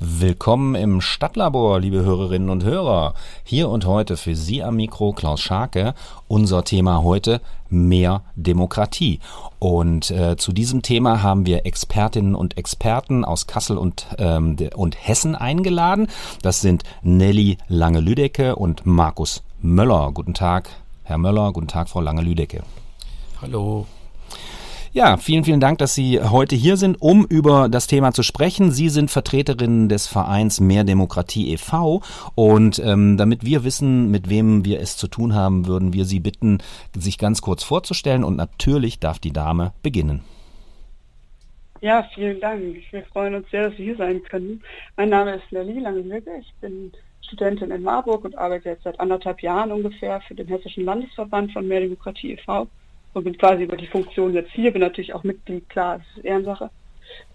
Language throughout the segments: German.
Willkommen im Stadtlabor, liebe Hörerinnen und Hörer. Hier und heute für Sie am Mikro Klaus Scharke. Unser Thema heute mehr Demokratie. Und äh, zu diesem Thema haben wir Expertinnen und Experten aus Kassel und, ähm, und Hessen eingeladen. Das sind Nelly Lange-Lüdecke und Markus Möller. Guten Tag, Herr Möller. Guten Tag, Frau Lange-Lüdecke. Hallo. Ja, vielen, vielen Dank, dass Sie heute hier sind, um über das Thema zu sprechen. Sie sind Vertreterin des Vereins Mehr Demokratie e.V. Und ähm, damit wir wissen, mit wem wir es zu tun haben, würden wir Sie bitten, sich ganz kurz vorzustellen. Und natürlich darf die Dame beginnen. Ja, vielen Dank. Wir freuen uns sehr, dass wir hier sein können. Mein Name ist Nelly Langenlücke. Ich bin Studentin in Marburg und arbeite jetzt seit anderthalb Jahren ungefähr für den Hessischen Landesverband von Mehr Demokratie e.V und bin quasi über die Funktion jetzt hier, bin natürlich auch Mitglied, klar, das ist Ehrensache.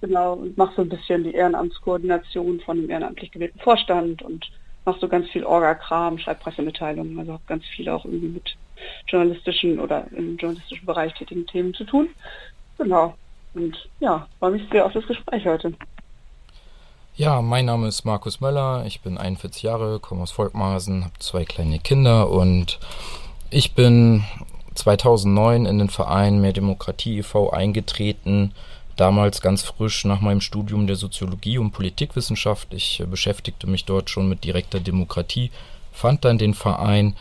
Genau, und mache so ein bisschen die Ehrenamtskoordination von dem ehrenamtlich gewählten Vorstand und mache so ganz viel Orga-Kram, schreibe Pressemitteilungen, also habe ganz viel auch irgendwie mit journalistischen oder im journalistischen Bereich tätigen Themen zu tun. Genau. Und ja, freue mich sehr auf das Gespräch heute. Ja, mein Name ist Markus Möller, ich bin 41 Jahre, komme aus Volkmarsen, habe zwei kleine Kinder und ich bin 2009 in den Verein Mehr Demokratie e.V. eingetreten, damals ganz frisch nach meinem Studium der Soziologie und Politikwissenschaft. Ich äh, beschäftigte mich dort schon mit direkter Demokratie, fand dann den Verein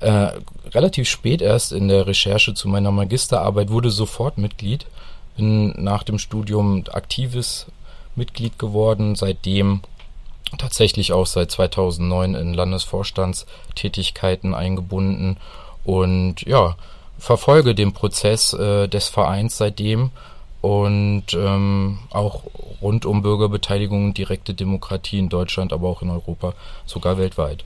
äh, relativ spät erst in der Recherche zu meiner Magisterarbeit, wurde sofort Mitglied, bin nach dem Studium aktives Mitglied geworden, seitdem tatsächlich auch seit 2009 in Landesvorstandstätigkeiten eingebunden und ja, verfolge den Prozess äh, des Vereins seitdem und ähm, auch rund um Bürgerbeteiligung und direkte Demokratie in Deutschland, aber auch in Europa, sogar weltweit.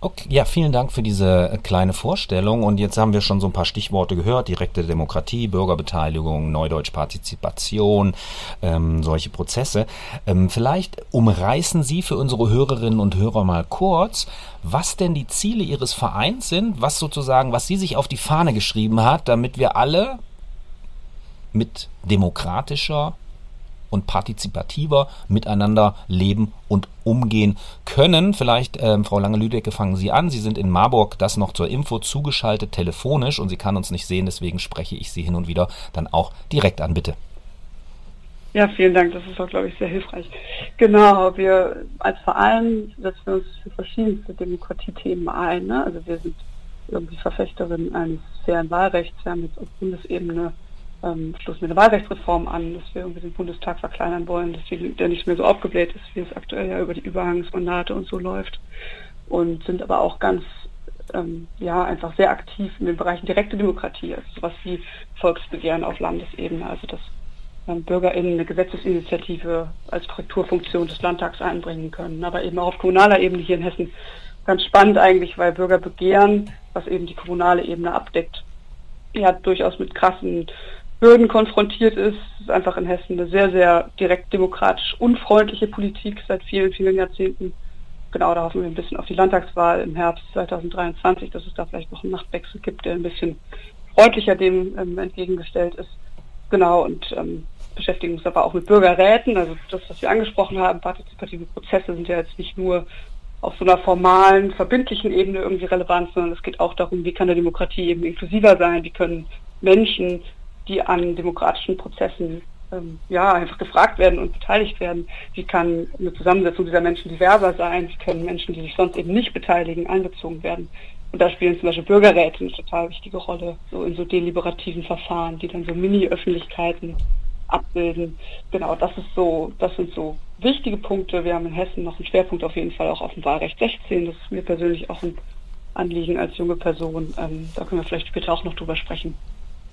Okay, ja, vielen Dank für diese äh, kleine Vorstellung. Und jetzt haben wir schon so ein paar Stichworte gehört. Direkte Demokratie, Bürgerbeteiligung, Neudeutsch Partizipation, ähm, solche Prozesse. Ähm, vielleicht umreißen Sie für unsere Hörerinnen und Hörer mal kurz, was denn die Ziele Ihres Vereins sind, was sozusagen, was Sie sich auf die Fahne geschrieben hat, damit wir alle mit demokratischer und partizipativer miteinander leben und umgehen können. Vielleicht, ähm, Frau Lange-Lüdecke, fangen Sie an. Sie sind in Marburg, das noch zur Info zugeschaltet, telefonisch und sie kann uns nicht sehen, deswegen spreche ich Sie hin und wieder dann auch direkt an, bitte. Ja, vielen Dank. Das ist auch, glaube ich, sehr hilfreich. Genau, wir als Verein setzen wir uns für verschiedenste Demokratiethemen ein. Ne? Also wir sind irgendwie Verfechterin eines fairen Wahlrechts. Wir haben jetzt auf Bundesebene ähm, stoßen wir eine Wahlrechtsreform an, dass wir irgendwie den Bundestag verkleinern wollen, dass die, der nicht mehr so aufgebläht ist, wie es aktuell ja über die Überhangsmandate und so läuft. Und sind aber auch ganz, ähm, ja, einfach sehr aktiv in den Bereichen direkte Demokratie, also sowas wie Volksbegehren auf Landesebene, also dass ähm, BürgerInnen eine Gesetzesinitiative als Korrekturfunktion des Landtags einbringen können, aber eben auch auf kommunaler Ebene hier in Hessen ganz spannend eigentlich, weil Bürgerbegehren, was eben die kommunale Ebene abdeckt, ja durchaus mit krassen Hürden konfrontiert ist. Es ist einfach in Hessen eine sehr, sehr direkt demokratisch unfreundliche Politik seit vielen, vielen Jahrzehnten. Genau, da hoffen wir ein bisschen auf die Landtagswahl im Herbst 2023, dass es da vielleicht noch einen Machtwechsel gibt, der ein bisschen freundlicher dem ähm, entgegengestellt ist. Genau, und ähm, beschäftigen uns aber auch mit Bürgerräten. Also das, was wir angesprochen haben, partizipative Prozesse sind ja jetzt nicht nur auf so einer formalen, verbindlichen Ebene irgendwie relevant, sondern es geht auch darum, wie kann eine Demokratie eben inklusiver sein, wie können Menschen die an demokratischen Prozessen ähm, ja einfach gefragt werden und beteiligt werden. Wie kann eine Zusammensetzung dieser Menschen diverser sein? Wie können Menschen, die sich sonst eben nicht beteiligen, einbezogen werden? Und da spielen zum Beispiel Bürgerräte eine total wichtige Rolle, so in so deliberativen Verfahren, die dann so Mini-Öffentlichkeiten abbilden. Genau, das ist so, das sind so wichtige Punkte. Wir haben in Hessen noch einen Schwerpunkt auf jeden Fall auch auf dem Wahlrecht 16. Das ist mir persönlich auch ein Anliegen als junge Person. Ähm, da können wir vielleicht später auch noch drüber sprechen.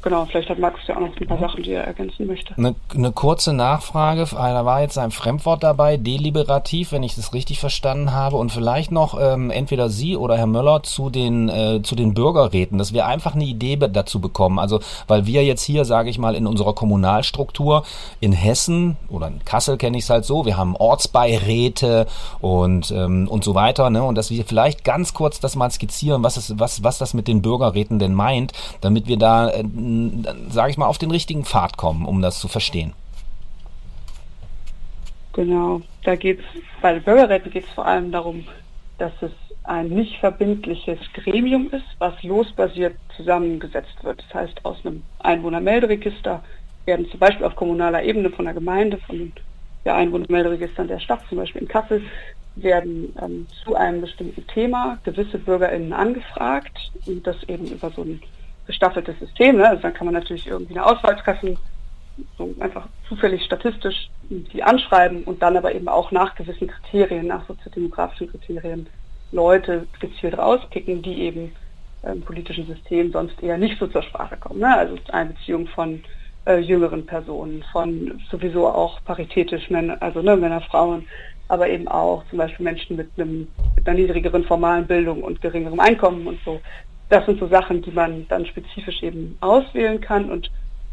Genau, vielleicht hat Max ja auch noch ein paar Sachen, die er ergänzen möchte. Eine, eine kurze Nachfrage, da war jetzt ein Fremdwort dabei, deliberativ, wenn ich das richtig verstanden habe, und vielleicht noch ähm, entweder Sie oder Herr Möller zu den äh, zu den Bürgerräten, dass wir einfach eine Idee dazu bekommen. Also, weil wir jetzt hier, sage ich mal, in unserer Kommunalstruktur in Hessen oder in Kassel kenne ich es halt so, wir haben Ortsbeiräte und ähm, und so weiter, ne, und dass wir vielleicht ganz kurz das mal skizzieren, was ist, was was das mit den Bürgerräten denn meint, damit wir da äh, sage ich mal, auf den richtigen Pfad kommen, um das zu verstehen? Genau, da geht es, bei den Bürgerräten geht es vor allem darum, dass es ein nicht verbindliches Gremium ist, was losbasiert zusammengesetzt wird. Das heißt, aus einem Einwohnermelderegister werden zum Beispiel auf kommunaler Ebene von der Gemeinde, von ja, Einwohnermelderegistern der Stadt, zum Beispiel in Kassel, werden ähm, zu einem bestimmten Thema gewisse BürgerInnen angefragt und das eben über so ein gestaffeltes System. Ne? Also dann kann man natürlich irgendwie eine Auswahl treffen, so einfach zufällig statistisch die anschreiben und dann aber eben auch nach gewissen Kriterien, nach soziodemografischen Kriterien Leute gezielt rauspicken, die eben im politischen System sonst eher nicht so zur Sprache kommen. Ne? Also Einbeziehung von äh, jüngeren Personen, von sowieso auch paritätisch Männer, also ne, Männer, Frauen, aber eben auch zum Beispiel Menschen mit, einem, mit einer niedrigeren formalen Bildung und geringerem Einkommen und so. Das sind so Sachen, die man dann spezifisch eben auswählen kann und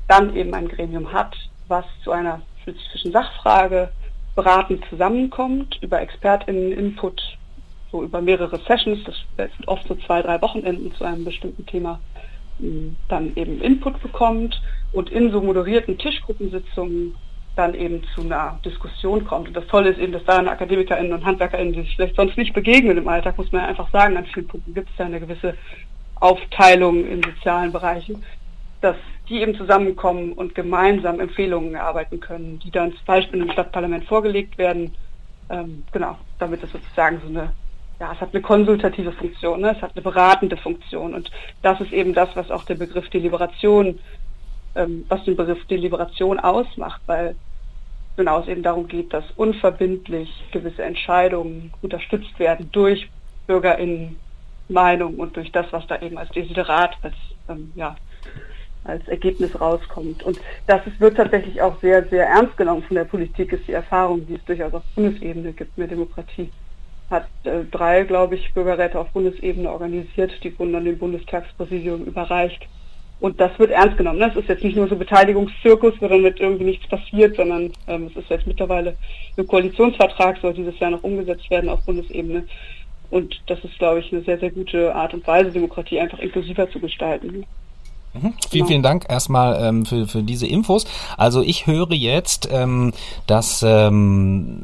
dann eben ein Gremium hat, was zu einer spezifischen Sachfrage beratend zusammenkommt, über ExpertInnen-Input so über mehrere Sessions, das sind oft so zwei, drei Wochenenden zu einem bestimmten Thema, dann eben Input bekommt und in so moderierten Tischgruppensitzungen dann eben zu einer Diskussion kommt. Und das Tolle ist eben, dass da AkademikerInnen und HandwerkerInnen, die sich vielleicht sonst nicht begegnen im Alltag, muss man ja einfach sagen, an vielen Punkten gibt es ja eine gewisse Aufteilung in sozialen Bereichen, dass die eben zusammenkommen und gemeinsam Empfehlungen erarbeiten können, die dann zum Beispiel im Stadtparlament vorgelegt werden, ähm, genau, damit es sozusagen so eine ja, es hat eine konsultative Funktion, ne? es hat eine beratende Funktion. Und das ist eben das, was auch der Begriff Deliberation, ähm, was den Begriff Deliberation ausmacht, weil genau es eben darum geht, dass unverbindlich gewisse Entscheidungen unterstützt werden durch BürgerInnen Meinung und durch das, was da eben als Desiderat, als, ähm, ja, als Ergebnis rauskommt. Und das ist, wird tatsächlich auch sehr, sehr ernst genommen von der Politik, ist die Erfahrung, die es durchaus auf Bundesebene gibt mit Demokratie hat äh, drei, glaube ich, Bürgerräte auf Bundesebene organisiert. Die wurden dann dem Bundestagspräsidium überreicht. Und das wird ernst genommen. Das ist jetzt nicht nur so Beteiligungszirkus, wo dann mit irgendwie nichts passiert, sondern ähm, es ist jetzt mittlerweile im Koalitionsvertrag, soll dieses Jahr noch umgesetzt werden auf Bundesebene. Und das ist, glaube ich, eine sehr, sehr gute Art und Weise, Demokratie einfach inklusiver zu gestalten. Mhm. Vielen, vielen Dank erstmal ähm, für, für diese Infos. Also ich höre jetzt, ähm, dass ähm,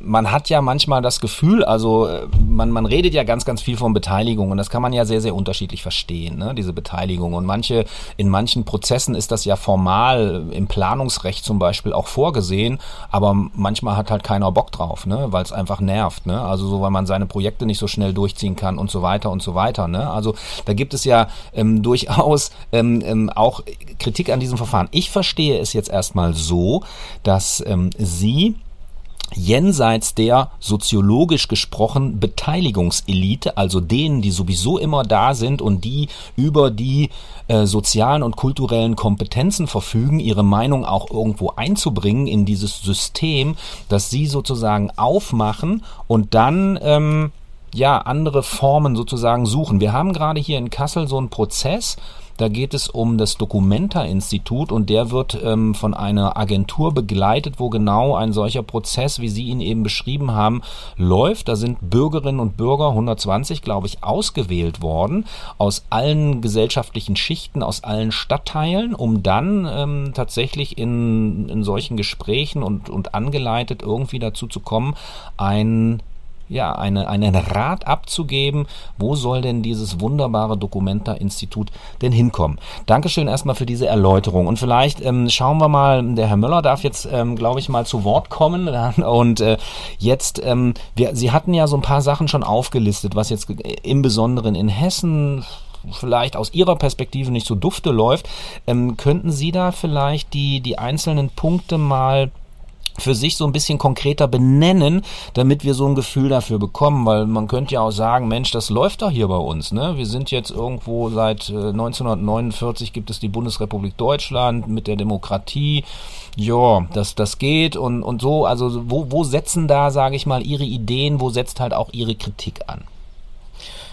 man hat ja manchmal das Gefühl, also äh, man, man redet ja ganz, ganz viel von Beteiligung und das kann man ja sehr, sehr unterschiedlich verstehen, ne, diese Beteiligung. Und manche, in manchen Prozessen ist das ja formal im Planungsrecht zum Beispiel auch vorgesehen, aber manchmal hat halt keiner Bock drauf, ne, weil es einfach nervt, ne? Also so, weil man seine Projekte nicht so schnell durchziehen kann und so weiter und so weiter. Ne? Also da gibt es ja ähm, durchaus äh, ähm, ähm, auch Kritik an diesem Verfahren. Ich verstehe es jetzt erstmal so, dass ähm, Sie jenseits der soziologisch gesprochen Beteiligungselite, also denen, die sowieso immer da sind und die über die äh, sozialen und kulturellen Kompetenzen verfügen, ihre Meinung auch irgendwo einzubringen in dieses System, dass sie sozusagen aufmachen und dann ähm, ja andere Formen sozusagen suchen. Wir haben gerade hier in Kassel so einen Prozess, da geht es um das Documenta-Institut und der wird ähm, von einer Agentur begleitet, wo genau ein solcher Prozess, wie Sie ihn eben beschrieben haben, läuft. Da sind Bürgerinnen und Bürger, 120 glaube ich, ausgewählt worden aus allen gesellschaftlichen Schichten, aus allen Stadtteilen, um dann ähm, tatsächlich in, in solchen Gesprächen und, und angeleitet irgendwie dazu zu kommen, ein ja, eine, einen Rat abzugeben, wo soll denn dieses wunderbare Documenta-Institut denn hinkommen. Dankeschön erstmal für diese Erläuterung. Und vielleicht ähm, schauen wir mal, der Herr Möller darf jetzt, ähm, glaube ich, mal zu Wort kommen. Und äh, jetzt, ähm, wir, Sie hatten ja so ein paar Sachen schon aufgelistet, was jetzt im Besonderen in Hessen vielleicht aus Ihrer Perspektive nicht so dufte läuft. Ähm, könnten Sie da vielleicht die, die einzelnen Punkte mal für sich so ein bisschen konkreter benennen, damit wir so ein Gefühl dafür bekommen, weil man könnte ja auch sagen, Mensch, das läuft doch hier bei uns, ne? Wir sind jetzt irgendwo seit 1949 äh, gibt es die Bundesrepublik Deutschland mit der Demokratie. Ja, das das geht und und so, also wo wo setzen da, sage ich mal, ihre Ideen, wo setzt halt auch ihre Kritik an?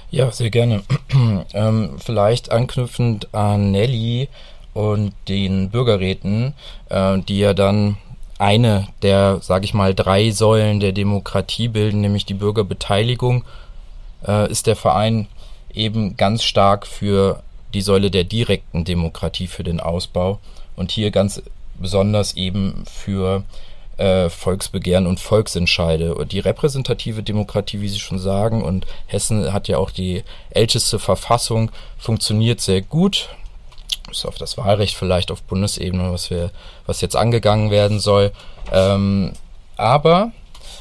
Ja, sehr gerne. ähm, vielleicht anknüpfend an Nelly und den Bürgerräten, äh, die ja dann eine der, sage ich mal, drei Säulen der Demokratie bilden, nämlich die Bürgerbeteiligung, äh, ist der Verein eben ganz stark für die Säule der direkten Demokratie, für den Ausbau und hier ganz besonders eben für äh, Volksbegehren und Volksentscheide. Und die repräsentative Demokratie, wie Sie schon sagen, und Hessen hat ja auch die älteste Verfassung, funktioniert sehr gut. Bis auf das Wahlrecht vielleicht auf Bundesebene, was wir, was jetzt angegangen werden soll. Ähm, aber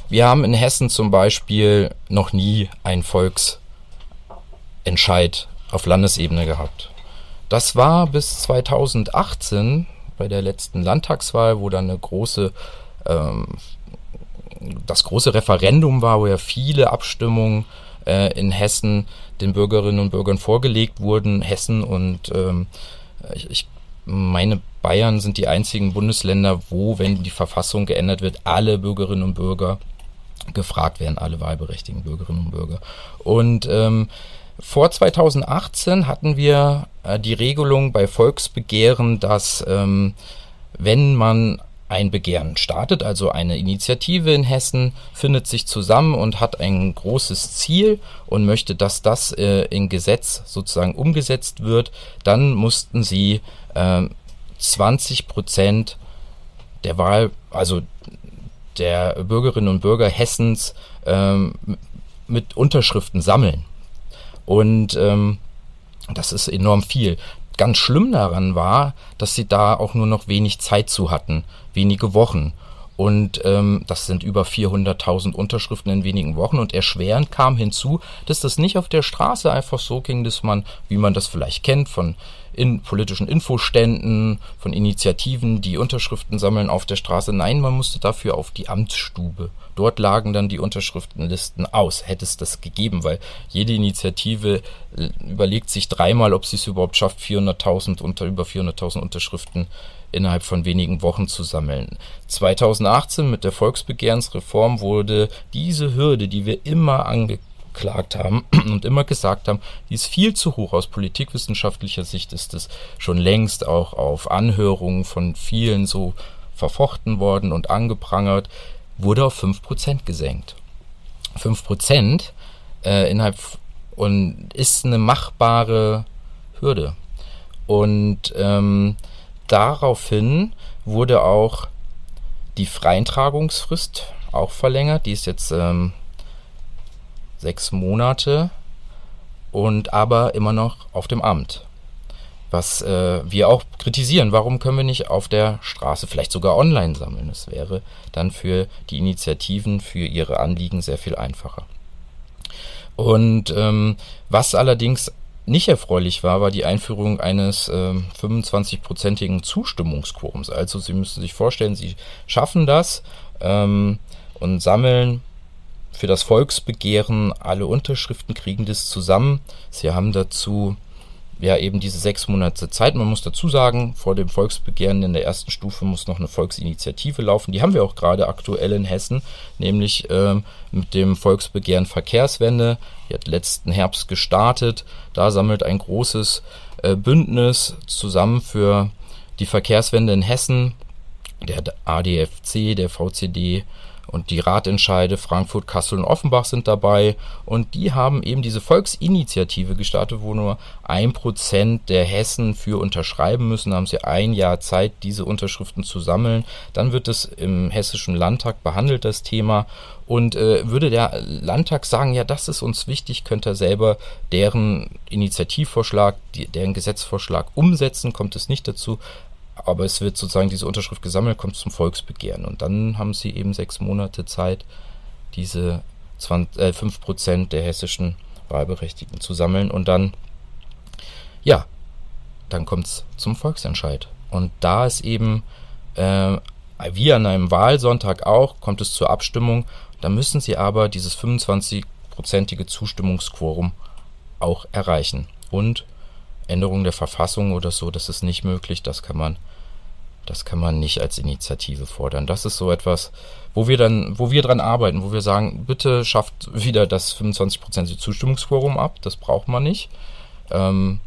wir haben in Hessen zum Beispiel noch nie einen Volksentscheid auf Landesebene gehabt. Das war bis 2018 bei der letzten Landtagswahl, wo dann eine große ähm, das große Referendum war, wo ja viele Abstimmungen äh, in Hessen den Bürgerinnen und Bürgern vorgelegt wurden. Hessen und ähm, ich, ich meine, Bayern sind die einzigen Bundesländer, wo, wenn die Verfassung geändert wird, alle Bürgerinnen und Bürger gefragt werden, alle wahlberechtigten Bürgerinnen und Bürger. Und ähm, vor 2018 hatten wir äh, die Regelung bei Volksbegehren, dass ähm, wenn man ein Begehren startet, also eine Initiative in Hessen findet sich zusammen und hat ein großes Ziel und möchte, dass das äh, in Gesetz sozusagen umgesetzt wird, dann mussten sie äh, 20 Prozent der Wahl, also der Bürgerinnen und Bürger Hessens ähm, mit Unterschriften sammeln. Und ähm, das ist enorm viel. Ganz schlimm daran war, dass sie da auch nur noch wenig Zeit zu hatten, wenige Wochen. Und ähm, das sind über 400.000 Unterschriften in wenigen Wochen. Und erschwerend kam hinzu, dass das nicht auf der Straße einfach so ging, dass man, wie man das vielleicht kennt, von in politischen Infoständen, von Initiativen, die Unterschriften sammeln auf der Straße. Nein, man musste dafür auf die Amtsstube. Dort lagen dann die Unterschriftenlisten aus. Hätte es das gegeben, weil jede Initiative äh, überlegt sich dreimal, ob sie es überhaupt schafft, 400.000 unter über 400.000 Unterschriften innerhalb von wenigen Wochen zu sammeln. 2018 mit der Volksbegehrensreform wurde diese Hürde, die wir immer ange beklagt haben und immer gesagt haben, die ist viel zu hoch. Aus politikwissenschaftlicher Sicht ist es schon längst auch auf Anhörungen von vielen so verfochten worden und angeprangert, wurde auf 5% gesenkt. 5% äh, innerhalb und ist eine machbare Hürde. Und ähm, daraufhin wurde auch die Freintragungsfrist auch verlängert. Die ist jetzt ähm, sechs Monate und aber immer noch auf dem Amt. Was äh, wir auch kritisieren, warum können wir nicht auf der Straße vielleicht sogar online sammeln? Das wäre dann für die Initiativen, für ihre Anliegen sehr viel einfacher. Und ähm, was allerdings nicht erfreulich war, war die Einführung eines äh, 25-prozentigen Zustimmungsquorums. Also Sie müssen sich vorstellen, Sie schaffen das ähm, und sammeln für das Volksbegehren alle Unterschriften, kriegen das zusammen. Sie haben dazu ja eben diese sechs Monate Zeit. Man muss dazu sagen, vor dem Volksbegehren in der ersten Stufe muss noch eine Volksinitiative laufen. Die haben wir auch gerade aktuell in Hessen, nämlich ähm, mit dem Volksbegehren Verkehrswende. Die hat letzten Herbst gestartet. Da sammelt ein großes äh, Bündnis zusammen für die Verkehrswende in Hessen, der ADFC, der VCD und die Ratentscheide Frankfurt, Kassel und Offenbach sind dabei. Und die haben eben diese Volksinitiative gestartet, wo nur ein Prozent der Hessen für unterschreiben müssen. Da haben sie ein Jahr Zeit, diese Unterschriften zu sammeln. Dann wird es im Hessischen Landtag behandelt, das Thema. Und äh, würde der Landtag sagen, ja, das ist uns wichtig, könnte er selber deren Initiativvorschlag, die, deren Gesetzvorschlag umsetzen, kommt es nicht dazu aber es wird sozusagen diese Unterschrift gesammelt, kommt zum Volksbegehren. Und dann haben sie eben sechs Monate Zeit, diese 20, äh, 5% der hessischen Wahlberechtigten zu sammeln. Und dann, ja, dann kommt es zum Volksentscheid. Und da ist eben, äh, wie an einem Wahlsonntag auch, kommt es zur Abstimmung. Da müssen sie aber dieses 25-prozentige Zustimmungsquorum auch erreichen. Und Änderung der Verfassung oder so, das ist nicht möglich, das kann man, das kann man nicht als Initiative fordern. Das ist so etwas, wo wir dann, wo wir dran arbeiten, wo wir sagen, bitte schafft wieder das 25% Zustimmungsquorum ab, das braucht man nicht. Ähm,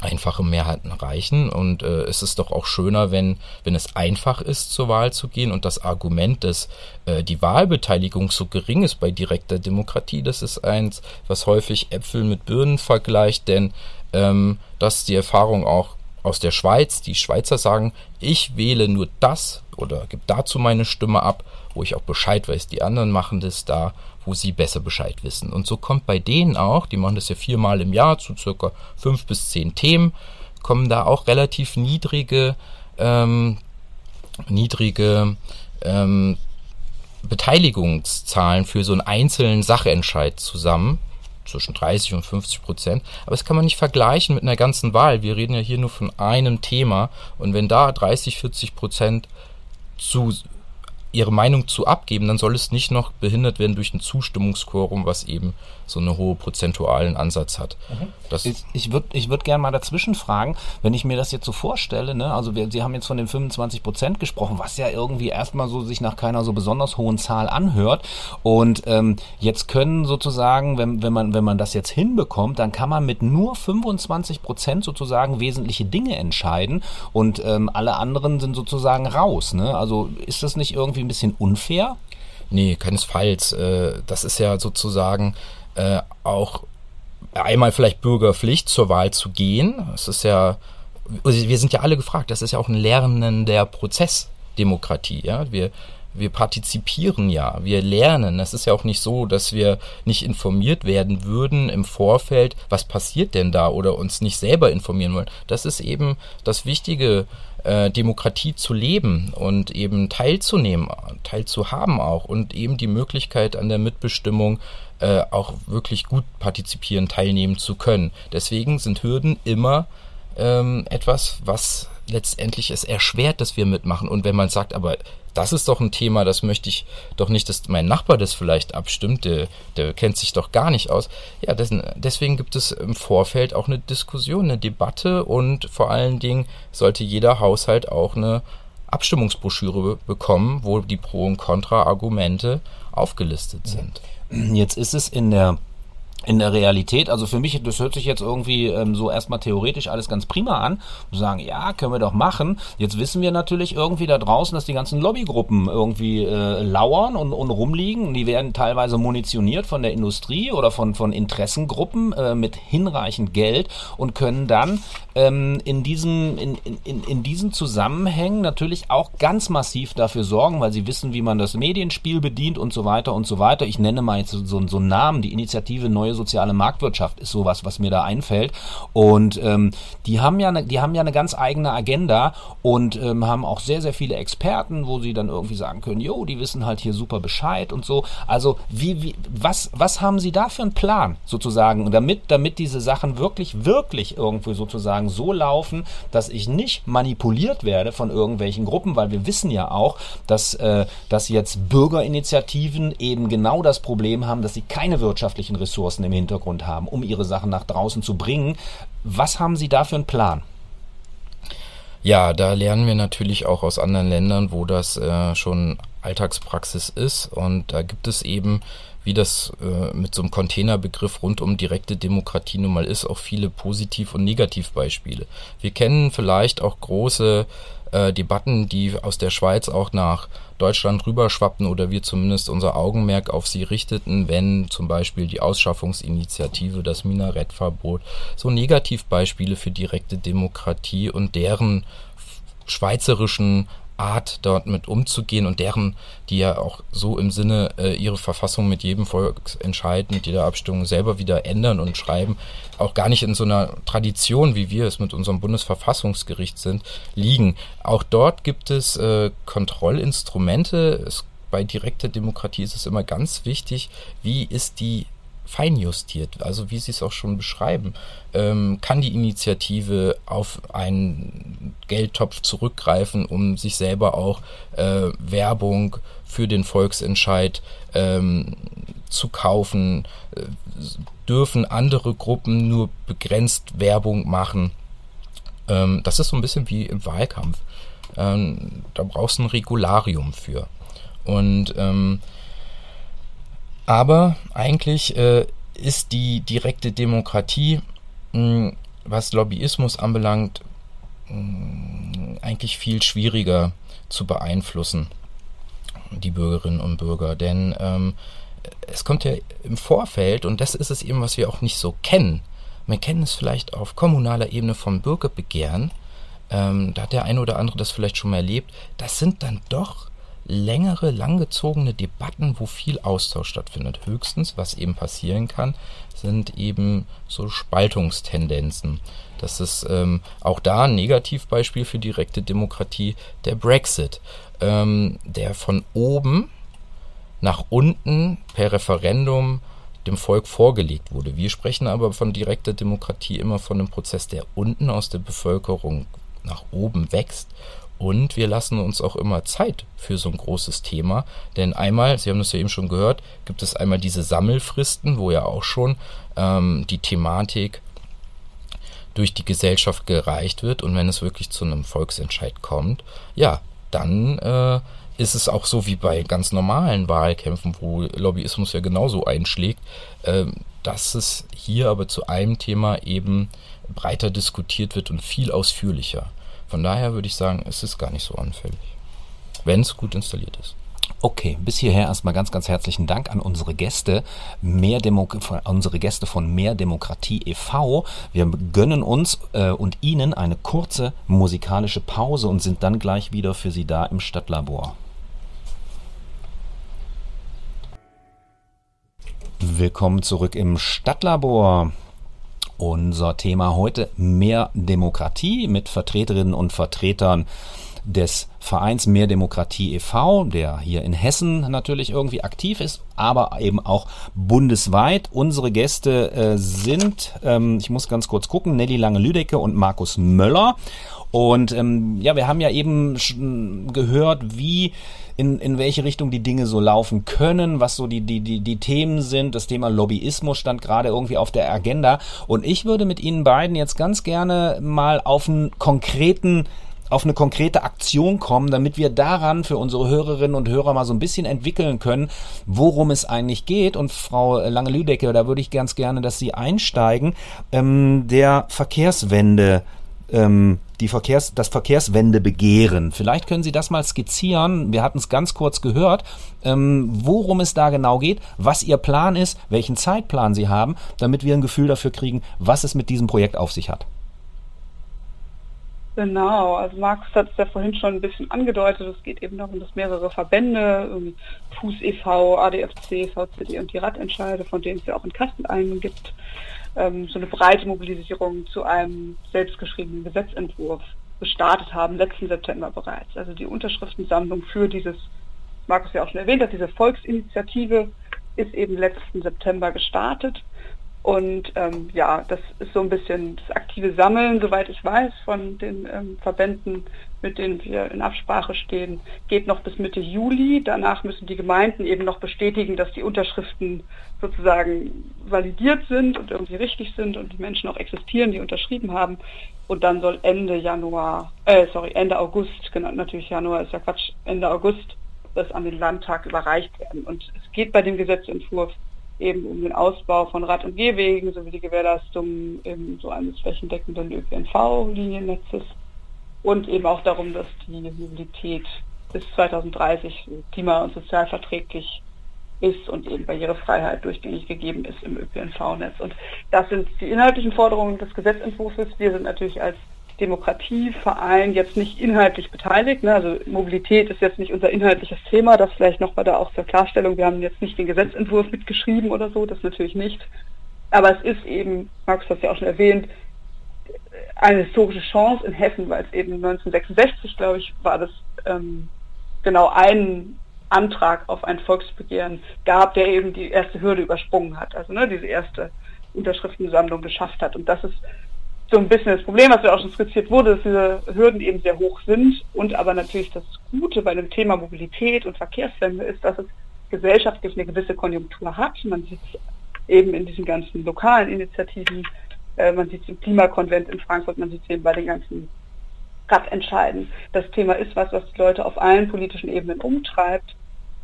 einfache Mehrheiten reichen und äh, es ist doch auch schöner, wenn, wenn es einfach ist, zur Wahl zu gehen und das Argument, dass äh, die Wahlbeteiligung so gering ist bei direkter Demokratie, das ist eins, was häufig Äpfel mit Birnen vergleicht, denn ähm, das ist die Erfahrung auch aus der Schweiz. Die Schweizer sagen, ich wähle nur das oder gebe dazu meine Stimme ab, wo ich auch Bescheid weiß. Die anderen machen das da, wo sie besser Bescheid wissen. Und so kommt bei denen auch, die machen das ja viermal im Jahr zu circa fünf bis zehn Themen, kommen da auch relativ niedrige, ähm, niedrige ähm, Beteiligungszahlen für so einen einzelnen Sachentscheid zusammen zwischen 30 und 50 Prozent. Aber das kann man nicht vergleichen mit einer ganzen Wahl. Wir reden ja hier nur von einem Thema. Und wenn da 30, 40 Prozent zu ihre Meinung zu abgeben, dann soll es nicht noch behindert werden durch ein Zustimmungsquorum, was eben so einen hohen prozentualen Ansatz hat. Mhm. ich ich würde ich würd gerne mal dazwischen fragen, wenn ich mir das jetzt so vorstelle, ne, also wir, Sie haben jetzt von den 25 Prozent gesprochen, was ja irgendwie erstmal so sich nach keiner so besonders hohen Zahl anhört. Und ähm, jetzt können sozusagen, wenn, wenn, man, wenn man das jetzt hinbekommt, dann kann man mit nur 25 Prozent sozusagen wesentliche Dinge entscheiden und ähm, alle anderen sind sozusagen raus. Ne? Also ist das nicht irgendwie ein bisschen unfair? Nee, keinesfalls. Äh, das ist ja sozusagen äh, auch einmal vielleicht Bürgerpflicht zur Wahl zu gehen. Es ist ja, wir sind ja alle gefragt, das ist ja auch ein lernender Prozess, Demokratie. Wir, wir partizipieren ja, wir lernen. Es ist ja auch nicht so, dass wir nicht informiert werden würden im Vorfeld, was passiert denn da oder uns nicht selber informieren wollen. Das ist eben das Wichtige äh, Demokratie zu leben und eben teilzunehmen, teilzuhaben auch und eben die Möglichkeit an der Mitbestimmung äh, auch wirklich gut partizipieren, teilnehmen zu können. Deswegen sind Hürden immer ähm, etwas, was letztendlich es erschwert, dass wir mitmachen. Und wenn man sagt, aber das ist doch ein Thema, das möchte ich doch nicht, dass mein Nachbar das vielleicht abstimmt, der, der kennt sich doch gar nicht aus. Ja, das, deswegen gibt es im Vorfeld auch eine Diskussion, eine Debatte und vor allen Dingen sollte jeder Haushalt auch eine Abstimmungsbroschüre bekommen, wo die Pro- und Kontra-Argumente aufgelistet sind. Jetzt ist es in der in der Realität, also für mich, das hört sich jetzt irgendwie ähm, so erstmal theoretisch alles ganz prima an. Und sagen, ja, können wir doch machen. Jetzt wissen wir natürlich irgendwie da draußen, dass die ganzen Lobbygruppen irgendwie äh, lauern und, und rumliegen. Die werden teilweise munitioniert von der Industrie oder von, von Interessengruppen äh, mit hinreichend Geld und können dann ähm, in, diesen, in, in, in diesen Zusammenhängen natürlich auch ganz massiv dafür sorgen, weil sie wissen, wie man das Medienspiel bedient und so weiter und so weiter. Ich nenne mal jetzt so, so einen Namen, die Initiative Neue soziale Marktwirtschaft ist sowas, was mir da einfällt. Und ähm, die haben ja eine, die haben ja eine ganz eigene Agenda und ähm, haben auch sehr, sehr viele Experten, wo sie dann irgendwie sagen können, jo, die wissen halt hier super Bescheid und so. Also wie, wie, was, was haben sie da für einen Plan sozusagen, damit, damit diese Sachen wirklich, wirklich irgendwie sozusagen sozusagen so laufen, dass ich nicht manipuliert werde von irgendwelchen Gruppen, weil wir wissen ja auch, dass, äh, dass jetzt Bürgerinitiativen eben genau das Problem haben, dass sie keine wirtschaftlichen Ressourcen im Hintergrund haben, um ihre Sachen nach draußen zu bringen. Was haben Sie da für einen Plan? Ja, da lernen wir natürlich auch aus anderen Ländern, wo das äh, schon Alltagspraxis ist. Und da gibt es eben wie das äh, mit so einem Containerbegriff rund um direkte Demokratie nun mal ist, auch viele Positiv- und Negativbeispiele. Wir kennen vielleicht auch große äh, Debatten, die aus der Schweiz auch nach Deutschland rüberschwappten oder wir zumindest unser Augenmerk auf sie richteten, wenn zum Beispiel die Ausschaffungsinitiative, das Minarettverbot, so Negativbeispiele für direkte Demokratie und deren schweizerischen Art, dort mit umzugehen und deren, die ja auch so im Sinne äh, ihre Verfassung mit jedem Volksentscheid, mit jeder Abstimmung selber wieder ändern und schreiben, auch gar nicht in so einer Tradition, wie wir es mit unserem Bundesverfassungsgericht sind, liegen. Auch dort gibt es äh, Kontrollinstrumente. Es, bei direkter Demokratie ist es immer ganz wichtig, wie ist die feinjustiert, also wie Sie es auch schon beschreiben, ähm, kann die Initiative auf einen Geldtopf zurückgreifen, um sich selber auch äh, Werbung für den Volksentscheid ähm, zu kaufen, äh, dürfen andere Gruppen nur begrenzt Werbung machen. Ähm, das ist so ein bisschen wie im Wahlkampf. Ähm, da brauchst du ein Regularium für. Und ähm, aber eigentlich äh, ist die direkte Demokratie, mh, hm, was Lobbyismus anbelangt, mh, hm, eigentlich viel schwieriger zu beeinflussen, die Bürgerinnen und Bürger. Denn ähm, es kommt ja im Vorfeld, und das ist es eben, was wir auch nicht so kennen. Man kennt es vielleicht auf kommunaler Ebene vom Bürgerbegehren, ähm, da hat der eine oder andere das vielleicht schon mal erlebt, das sind dann doch längere, langgezogene Debatten, wo viel Austausch stattfindet. Höchstens, was eben passieren kann, sind eben so Spaltungstendenzen. Das ist ähm, auch da ein Negativbeispiel für direkte Demokratie, der Brexit, ähm, der von oben nach unten per Referendum dem Volk vorgelegt wurde. Wir sprechen aber von direkter Demokratie immer von einem Prozess, der unten aus der Bevölkerung nach oben wächst und wir lassen uns auch immer Zeit für so ein großes Thema. Denn einmal, Sie haben das ja eben schon gehört, gibt es einmal diese Sammelfristen, wo ja auch schon ähm, die Thematik durch die Gesellschaft gereicht wird. Und wenn es wirklich zu einem Volksentscheid kommt, ja, dann äh, ist es auch so wie bei ganz normalen Wahlkämpfen, wo Lobbyismus ja genauso einschlägt, äh, dass es hier aber zu einem Thema eben breiter diskutiert wird und viel ausführlicher. Von daher würde ich sagen, es ist gar nicht so anfällig, wenn es gut installiert ist. Okay, bis hierher erstmal ganz, ganz herzlichen Dank an unsere Gäste, mehr Demo unsere Gäste von Mehr Demokratie e.V. Wir gönnen uns äh, und Ihnen eine kurze musikalische Pause und sind dann gleich wieder für Sie da im Stadtlabor. Willkommen zurück im Stadtlabor. Unser Thema heute mehr Demokratie mit Vertreterinnen und Vertretern des Vereins Mehr Demokratie e.V., der hier in Hessen natürlich irgendwie aktiv ist, aber eben auch bundesweit. Unsere Gäste äh, sind, ähm, ich muss ganz kurz gucken, Nelly Lange-Lüdecke und Markus Möller. Und ähm, ja, wir haben ja eben gehört, wie in, in welche Richtung die Dinge so laufen können, was so die, die, die, die Themen sind. Das Thema Lobbyismus stand gerade irgendwie auf der Agenda. Und ich würde mit Ihnen beiden jetzt ganz gerne mal auf einen konkreten auf eine konkrete Aktion kommen, damit wir daran für unsere Hörerinnen und Hörer mal so ein bisschen entwickeln können, worum es eigentlich geht. Und Frau Lange-Lüdecke, da würde ich ganz gerne, dass Sie einsteigen, ähm, der Verkehrswende ähm, die Verkehrs-, das Verkehrswendebegehren. Vielleicht können Sie das mal skizzieren. Wir hatten es ganz kurz gehört, ähm, worum es da genau geht, was Ihr Plan ist, welchen Zeitplan Sie haben, damit wir ein Gefühl dafür kriegen, was es mit diesem Projekt auf sich hat. Genau, also Markus hat es ja vorhin schon ein bisschen angedeutet, es geht eben darum, dass mehrere Verbände, Fuß e.V., ADFC, VCD und die Radentscheide, von denen es ja auch in Kassel einen gibt, ähm, so eine breite Mobilisierung zu einem selbstgeschriebenen Gesetzentwurf gestartet haben, letzten September bereits. Also die Unterschriftensammlung für dieses, Markus ja auch schon erwähnt hat, diese Volksinitiative ist eben letzten September gestartet. Und ähm, ja, das ist so ein bisschen das aktive Sammeln, soweit ich weiß, von den ähm, Verbänden, mit denen wir in Absprache stehen, geht noch bis Mitte Juli. Danach müssen die Gemeinden eben noch bestätigen, dass die Unterschriften sozusagen validiert sind und irgendwie richtig sind und die Menschen auch existieren, die unterschrieben haben. Und dann soll Ende Januar, äh, sorry, Ende August, genau, natürlich Januar ist ja Quatsch, Ende August das an den Landtag überreicht werden. Und es geht bei dem Gesetzentwurf eben um den Ausbau von Rad- und Gehwegen sowie die Gewährleistung eben so eines flächendeckenden ÖPNV-Liniennetzes und eben auch darum, dass die Mobilität bis 2030 klima- und sozialverträglich ist und eben Barrierefreiheit durchgängig gegeben ist im ÖPNV-Netz. Und das sind die inhaltlichen Forderungen des Gesetzentwurfs. Wir sind natürlich als Demokratieverein jetzt nicht inhaltlich beteiligt. Ne? Also Mobilität ist jetzt nicht unser inhaltliches Thema. Das vielleicht nochmal da auch zur Klarstellung. Wir haben jetzt nicht den Gesetzentwurf mitgeschrieben oder so, das natürlich nicht. Aber es ist eben, Markus hat es ja auch schon erwähnt, eine historische Chance in Hessen, weil es eben 1966, glaube ich, war das ähm, genau ein Antrag auf ein Volksbegehren gab, der eben die erste Hürde übersprungen hat, also ne, diese erste Unterschriftensammlung geschafft hat. Und das ist so ein bisschen das Problem, was ja auch schon skizziert wurde, dass diese Hürden eben sehr hoch sind und aber natürlich das Gute bei dem Thema Mobilität und Verkehrswende ist, dass es gesellschaftlich eine gewisse Konjunktur hat. Man sieht es eben in diesen ganzen lokalen Initiativen, äh, man sieht es im Klimakonvent in Frankfurt, man sieht es eben bei den ganzen Radentscheiden. Das Thema ist was, was die Leute auf allen politischen Ebenen umtreibt.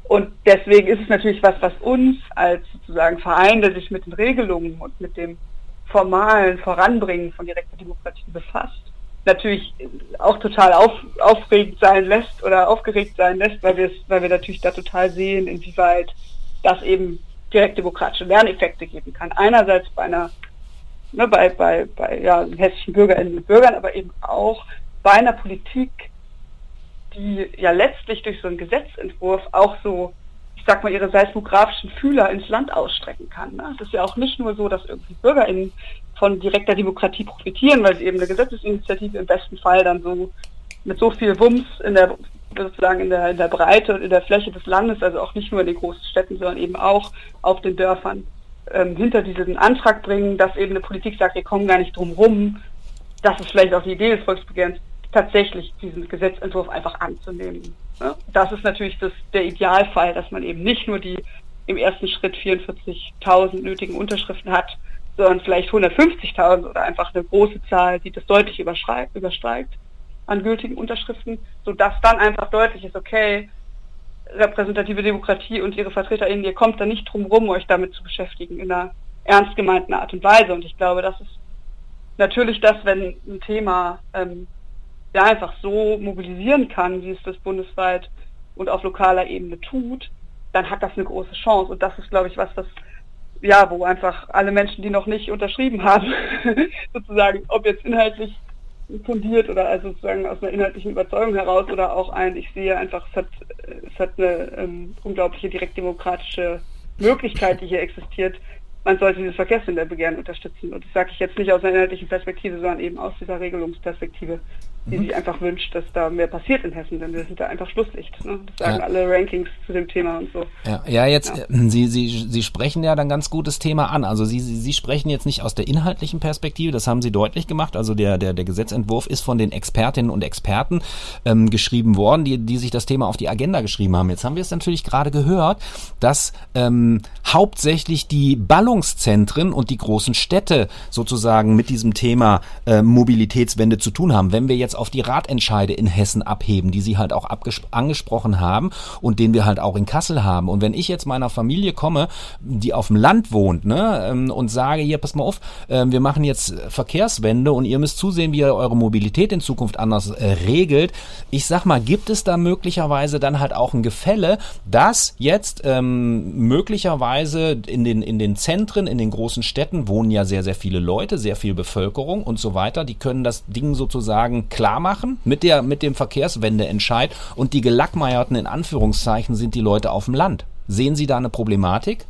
Und deswegen ist es natürlich was, was uns als sozusagen Verein, der sich mit den Regelungen und mit dem formalen Voranbringen von direkter Demokratie befasst, natürlich auch total auf, aufregend sein lässt oder aufgeregt sein lässt, weil wir weil wir natürlich da total sehen, inwieweit das eben direkt demokratische Lerneffekte geben kann. Einerseits bei einer, ne, bei, bei, bei ja, hessischen Bürgerinnen und Bürgern, aber eben auch bei einer Politik, die ja letztlich durch so einen Gesetzentwurf auch so, ich sag mal, ihre seismografischen Fühler ins Land ausstrecken kann. Ne? Es ist ja auch nicht nur so, dass irgendwie BürgerInnen von direkter Demokratie profitieren, weil sie eben eine Gesetzesinitiative im besten Fall dann so mit so viel Wumms in der sozusagen in der, in der Breite und in der Fläche des Landes, also auch nicht nur in den großen Städten, sondern eben auch auf den Dörfern ähm, hinter diesen Antrag bringen, dass eben eine Politik sagt, wir kommen gar nicht drum rum, das ist vielleicht auch die Idee des Volksbegehrens, tatsächlich diesen Gesetzentwurf einfach anzunehmen. Ne? Das ist natürlich das, der Idealfall, dass man eben nicht nur die im ersten Schritt 44.000 nötigen Unterschriften hat, sondern vielleicht 150.000 oder einfach eine große Zahl, die das deutlich übersteigt an gültigen Unterschriften, sodass dann einfach deutlich ist, okay, repräsentative Demokratie und ihre VertreterInnen, ihr kommt da nicht drum rum, euch damit zu beschäftigen in einer ernst gemeinten Art und Weise. Und ich glaube, das ist natürlich das, wenn ein Thema ähm, ja einfach so mobilisieren kann, wie es das bundesweit und auf lokaler Ebene tut, dann hat das eine große Chance. Und das ist, glaube ich, was, das ja, wo einfach alle Menschen, die noch nicht unterschrieben haben, sozusagen, ob jetzt inhaltlich fundiert oder also sozusagen aus einer inhaltlichen Überzeugung heraus oder auch ein, ich sehe einfach, es hat, es hat eine ähm, unglaubliche direktdemokratische Möglichkeit, die hier existiert, man sollte dieses Verkehrshinderbegehren unterstützen. Und das sage ich jetzt nicht aus einer inhaltlichen Perspektive, sondern eben aus dieser Regelungsperspektive, die mhm. sich einfach wünscht, dass da mehr passiert in Hessen, denn wir sind da einfach Schlusslicht. Ne? Das sagen ja. alle Rankings zu dem Thema und so. Ja, ja jetzt, ja. Äh, Sie, Sie, Sie sprechen ja dann ganz gutes Thema an. Also Sie, Sie, Sie sprechen jetzt nicht aus der inhaltlichen Perspektive, das haben Sie deutlich gemacht. Also der, der, der Gesetzentwurf ist von den Expertinnen und Experten ähm, geschrieben worden, die, die sich das Thema auf die Agenda geschrieben haben. Jetzt haben wir es natürlich gerade gehört, dass ähm, hauptsächlich die Ballung Ballungszentren und die großen Städte sozusagen mit diesem Thema äh, Mobilitätswende zu tun haben. Wenn wir jetzt auf die Ratentscheide in Hessen abheben, die Sie halt auch angesprochen haben und den wir halt auch in Kassel haben. Und wenn ich jetzt meiner Familie komme, die auf dem Land wohnt, ne, ähm, und sage, hier, pass mal auf, äh, wir machen jetzt Verkehrswende und ihr müsst zusehen, wie ihr eure Mobilität in Zukunft anders äh, regelt. Ich sag mal, gibt es da möglicherweise dann halt auch ein Gefälle, dass jetzt ähm, möglicherweise in den, in den Zentren, in den großen Städten wohnen ja sehr, sehr viele Leute, sehr viel Bevölkerung und so weiter. Die können das Ding sozusagen klar machen mit, der, mit dem Verkehrswendeentscheid und die gelackmeierten in Anführungszeichen sind die Leute auf dem Land. Sehen Sie da eine Problematik?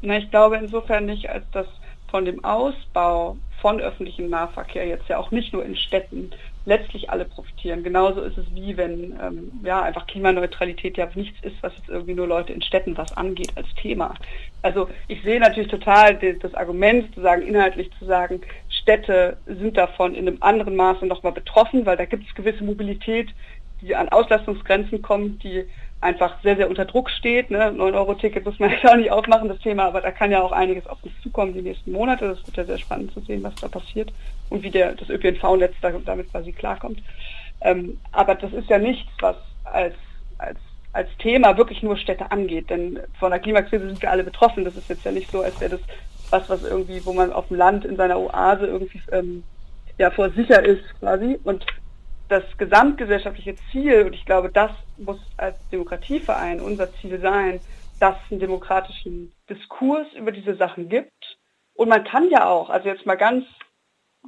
Na, ich glaube insofern nicht, als dass von dem Ausbau von öffentlichem Nahverkehr jetzt ja auch nicht nur in Städten letztlich alle profitieren. Genauso ist es wie wenn ähm, ja einfach Klimaneutralität ja nichts ist, was jetzt irgendwie nur Leute in Städten was angeht als Thema. Also ich sehe natürlich total das Argument zu sagen, inhaltlich zu sagen, Städte sind davon in einem anderen Maße nochmal betroffen, weil da gibt es gewisse Mobilität, die an Auslastungsgrenzen kommt, die einfach sehr, sehr unter Druck steht. Ne? 9-Euro-Ticket muss man ja auch nicht aufmachen, das Thema, aber da kann ja auch einiges auf uns zukommen die nächsten Monate. Das wird ja sehr spannend zu sehen, was da passiert und wie der, das ÖPNV-Netz damit quasi klarkommt. Ähm, aber das ist ja nichts, was als, als, als Thema wirklich nur Städte angeht, denn von der Klimakrise sind wir alle betroffen. Das ist jetzt ja nicht so, als wäre das was, was irgendwie, wo man auf dem Land in seiner Oase irgendwie ähm, ja vor sicher ist quasi und das gesamtgesellschaftliche Ziel, und ich glaube, das muss als Demokratieverein unser Ziel sein, dass es einen demokratischen Diskurs über diese Sachen gibt. Und man kann ja auch, also jetzt mal ganz,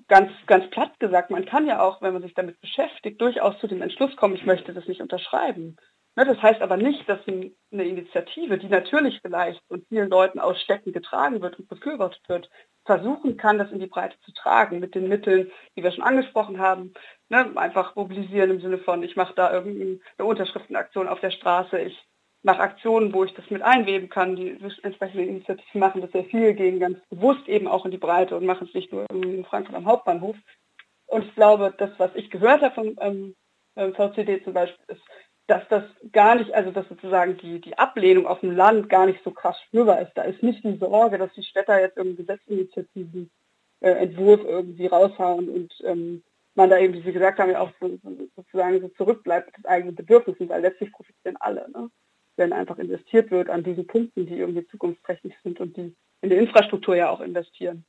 ganz, ganz platt gesagt, man kann ja auch, wenn man sich damit beschäftigt, durchaus zu dem Entschluss kommen, ich möchte das nicht unterschreiben. Ne, das heißt aber nicht, dass eine Initiative, die natürlich vielleicht von vielen Leuten aus Städten getragen wird und befürwortet wird, versuchen kann, das in die Breite zu tragen mit den Mitteln, die wir schon angesprochen haben. Ne, einfach mobilisieren im Sinne von, ich mache da irgendeine Unterschriftenaktion auf der Straße, ich mache Aktionen, wo ich das mit einweben kann. Die entsprechenden Initiativen machen das sehr viel, gehen ganz bewusst eben auch in die Breite und machen es nicht nur in Frankfurt am Hauptbahnhof. Und ich glaube, das, was ich gehört habe vom ähm, VCD zum Beispiel, ist, dass das gar nicht, also dass sozusagen die, die Ablehnung auf dem Land gar nicht so krass spürbar ist. Da ist nicht die Sorge, dass die Städter jetzt irgendeinen Gesetzesinitiativen äh, Entwurf irgendwie raushauen und ähm, man da eben, wie Sie gesagt haben, ja auch so, sozusagen so zurückbleibt mit eigenen Bedürfnissen, weil letztlich profitieren alle. Ne? Wenn einfach investiert wird an diesen Punkten, die irgendwie zukunftsträchtig sind und die in die Infrastruktur ja auch investieren.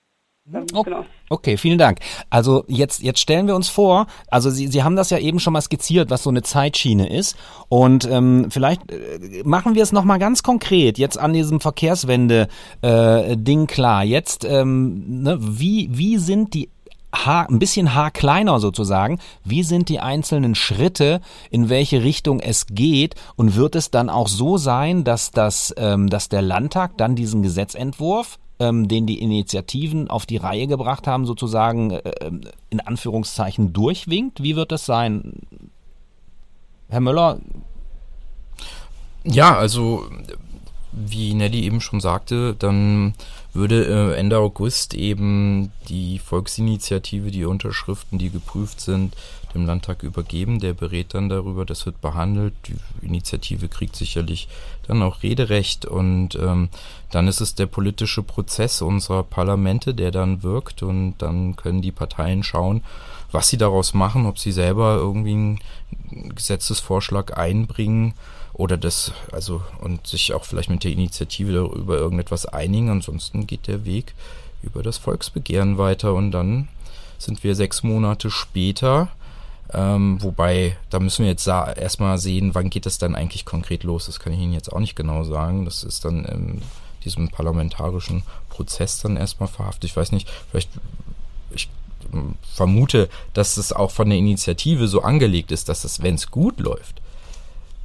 Ähm, okay, genau. okay, vielen Dank. Also jetzt, jetzt stellen wir uns vor, also Sie, Sie haben das ja eben schon mal skizziert, was so eine Zeitschiene ist. Und ähm, vielleicht äh, machen wir es nochmal ganz konkret, jetzt an diesem Verkehrswende-Ding äh, klar. Jetzt, ähm, ne, wie, wie sind die Haar, ein bisschen haarkleiner sozusagen. Wie sind die einzelnen Schritte, in welche Richtung es geht? Und wird es dann auch so sein, dass, das, ähm, dass der Landtag dann diesen Gesetzentwurf ähm, den die Initiativen auf die Reihe gebracht haben, sozusagen äh, in Anführungszeichen durchwinkt? Wie wird das sein? Herr Möller? Ja, also wie Nelly eben schon sagte, dann würde äh, Ende August eben die Volksinitiative, die Unterschriften, die geprüft sind, dem Landtag übergeben. Der berät dann darüber, das wird behandelt. Die Initiative kriegt sicherlich dann auch Rederecht und ähm, dann ist es der politische Prozess unserer Parlamente, der dann wirkt und dann können die Parteien schauen, was sie daraus machen, ob sie selber irgendwie einen Gesetzesvorschlag einbringen oder das, also und sich auch vielleicht mit der Initiative über irgendetwas einigen. Ansonsten geht der Weg über das Volksbegehren weiter und dann sind wir sechs Monate später. Ähm, wobei, da müssen wir jetzt erstmal sehen, wann geht das dann eigentlich konkret los. Das kann ich Ihnen jetzt auch nicht genau sagen. Das ist dann in diesem parlamentarischen Prozess dann erstmal verhaftet. Ich weiß nicht, vielleicht, ich vermute, dass es auch von der Initiative so angelegt ist, dass es, wenn es gut läuft,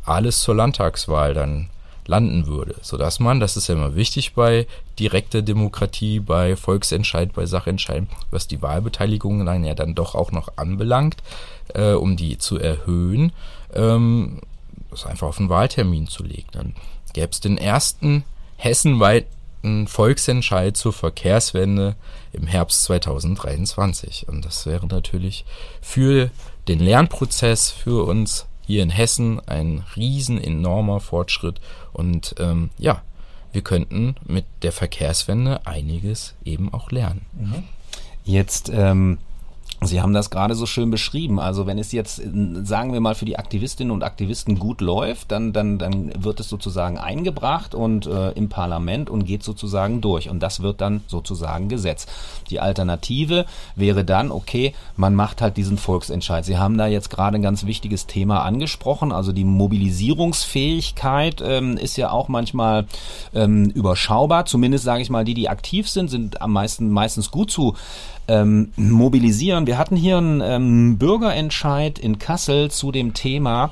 alles zur Landtagswahl dann landen würde, sodass man, das ist ja immer wichtig bei direkter Demokratie, bei Volksentscheid, bei Sachentscheiden, was die Wahlbeteiligung dann ja dann doch auch noch anbelangt, äh, um die zu erhöhen, ähm, das einfach auf einen Wahltermin zu legen. Dann gäbe es den ersten hessenweiten Volksentscheid zur Verkehrswende im Herbst 2023. Und das wäre natürlich für den Lernprozess für uns hier in Hessen ein riesen enormer Fortschritt und ähm, ja, wir könnten mit der Verkehrswende einiges eben auch lernen. Mhm. Jetzt ähm, Sie haben das gerade so schön beschrieben. Also wenn es jetzt, sagen wir mal, für die Aktivistinnen und Aktivisten gut läuft, dann, dann, dann wird es sozusagen eingebracht und äh, im Parlament und geht sozusagen durch. Und das wird dann sozusagen Gesetz. Die Alternative wäre dann, okay, man macht halt diesen Volksentscheid. Sie haben da jetzt gerade ein ganz wichtiges Thema angesprochen. Also die Mobilisierungsfähigkeit ähm, ist ja auch manchmal ähm, überschaubar. Zumindest sage ich mal, die, die aktiv sind, sind am meisten meistens gut zu ähm, mobilisieren. Wir hatten hier einen ähm, Bürgerentscheid in Kassel zu dem Thema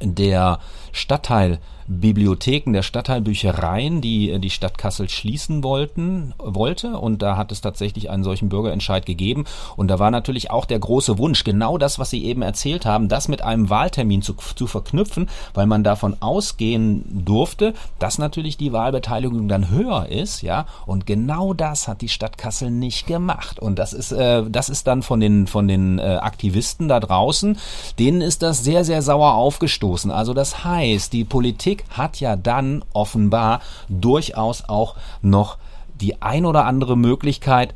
der Stadtteil Bibliotheken der Stadtteilbüchereien, die äh, die Stadt Kassel schließen wollten, wollte. Und da hat es tatsächlich einen solchen Bürgerentscheid gegeben. Und da war natürlich auch der große Wunsch, genau das, was Sie eben erzählt haben, das mit einem Wahltermin zu, zu verknüpfen, weil man davon ausgehen durfte, dass natürlich die Wahlbeteiligung dann höher ist, ja. Und genau das hat die Stadt Kassel nicht gemacht. Und das ist, äh, das ist dann von den, von den äh, Aktivisten da draußen, denen ist das sehr, sehr sauer aufgestoßen. Also das heißt, die Politik hat ja dann offenbar durchaus auch noch die ein oder andere Möglichkeit,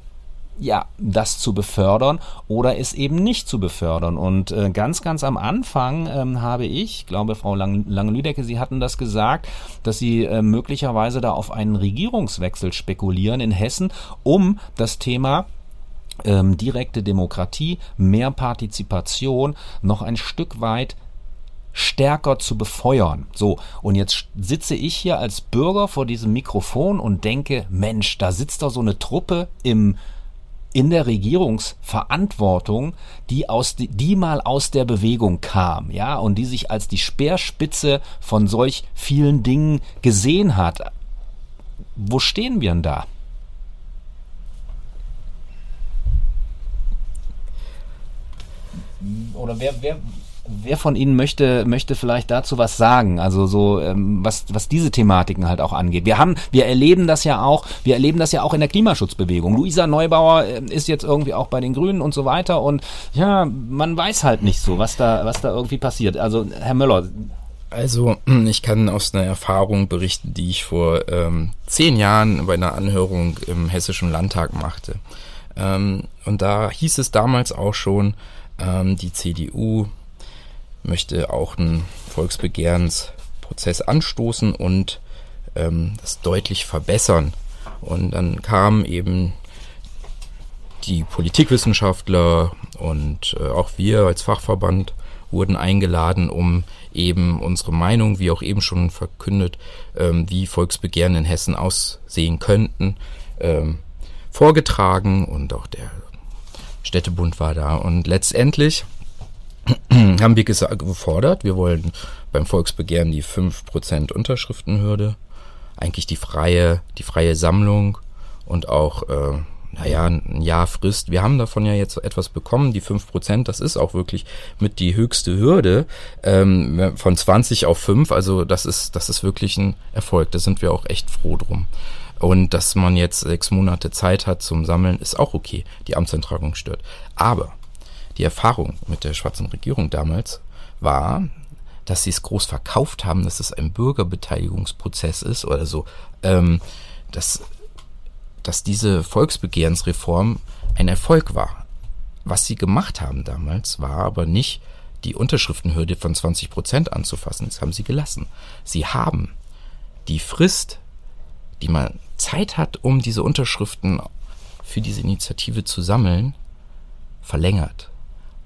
ja, das zu befördern oder es eben nicht zu befördern. Und äh, ganz, ganz am Anfang ähm, habe ich, glaube Frau Lange-Lüdecke, Sie hatten das gesagt, dass Sie äh, möglicherweise da auf einen Regierungswechsel spekulieren in Hessen, um das Thema ähm, direkte Demokratie, mehr Partizipation noch ein Stück weit stärker zu befeuern. So, und jetzt sitze ich hier als Bürger vor diesem Mikrofon und denke, Mensch, da sitzt doch so eine Truppe im in der Regierungsverantwortung, die aus die mal aus der Bewegung kam, ja, und die sich als die Speerspitze von solch vielen Dingen gesehen hat. Wo stehen wir denn da? Oder wer, wer, Wer von Ihnen möchte, möchte vielleicht dazu was sagen? Also so, ähm, was, was diese Thematiken halt auch angeht. Wir haben, wir erleben das ja auch, wir erleben das ja auch in der Klimaschutzbewegung. Luisa Neubauer äh, ist jetzt irgendwie auch bei den Grünen und so weiter und ja, man weiß halt nicht so, was da, was da irgendwie passiert. Also, Herr Möller. Also, ich kann aus einer Erfahrung berichten, die ich vor ähm, zehn Jahren bei einer Anhörung im Hessischen Landtag machte. Ähm, und da hieß es damals auch schon, ähm, die CDU möchte auch einen Volksbegehrensprozess anstoßen und ähm, das deutlich verbessern. Und dann kamen eben die Politikwissenschaftler und äh, auch wir als Fachverband wurden eingeladen, um eben unsere Meinung, wie auch eben schon verkündet, ähm, wie Volksbegehren in Hessen aussehen könnten, ähm, vorgetragen und auch der Städtebund war da. Und letztendlich haben wir gefordert, wir wollen beim Volksbegehren die 5% Unterschriftenhürde, eigentlich die freie, die freie Sammlung und auch, äh, naja, ein Jahr Frist. Wir haben davon ja jetzt etwas bekommen, die 5%, das ist auch wirklich mit die höchste Hürde ähm, von 20 auf 5, also das ist, das ist wirklich ein Erfolg, da sind wir auch echt froh drum. Und dass man jetzt sechs Monate Zeit hat zum Sammeln, ist auch okay. Die Amtsentragung stört. Aber die Erfahrung mit der schwarzen Regierung damals war, dass sie es groß verkauft haben, dass es ein Bürgerbeteiligungsprozess ist oder so, ähm, dass, dass diese Volksbegehrsreform ein Erfolg war. Was sie gemacht haben damals, war aber nicht die Unterschriftenhürde von 20 Prozent anzufassen. Das haben sie gelassen. Sie haben die Frist, die man Zeit hat, um diese Unterschriften für diese Initiative zu sammeln, verlängert.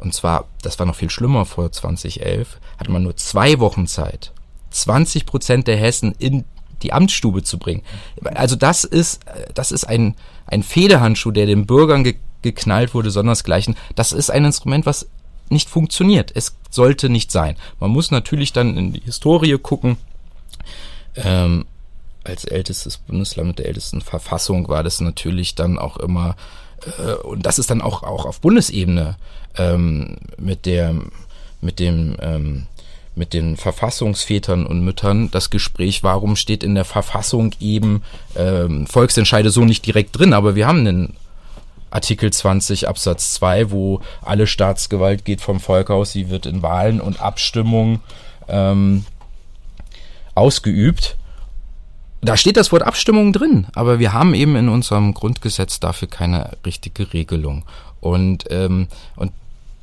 Und zwar, das war noch viel schlimmer vor 2011, hatte man nur zwei Wochen Zeit, 20 Prozent der Hessen in die Amtsstube zu bringen. Also das ist, das ist ein, ein Federhandschuh, der den Bürgern ge geknallt wurde, sondersgleichen. Das ist ein Instrument, was nicht funktioniert. Es sollte nicht sein. Man muss natürlich dann in die Historie gucken. Ähm, als ältestes Bundesland mit der ältesten Verfassung war das natürlich dann auch immer, äh, und das ist dann auch, auch auf Bundesebene ähm, mit der, mit dem, ähm, mit den Verfassungsvätern und Müttern das Gespräch, warum steht in der Verfassung eben ähm, Volksentscheide so nicht direkt drin, aber wir haben den Artikel 20 Absatz 2, wo alle Staatsgewalt geht vom Volk aus, sie wird in Wahlen und Abstimmungen ähm, ausgeübt da steht das Wort Abstimmung drin, aber wir haben eben in unserem Grundgesetz dafür keine richtige Regelung. Und, ähm, und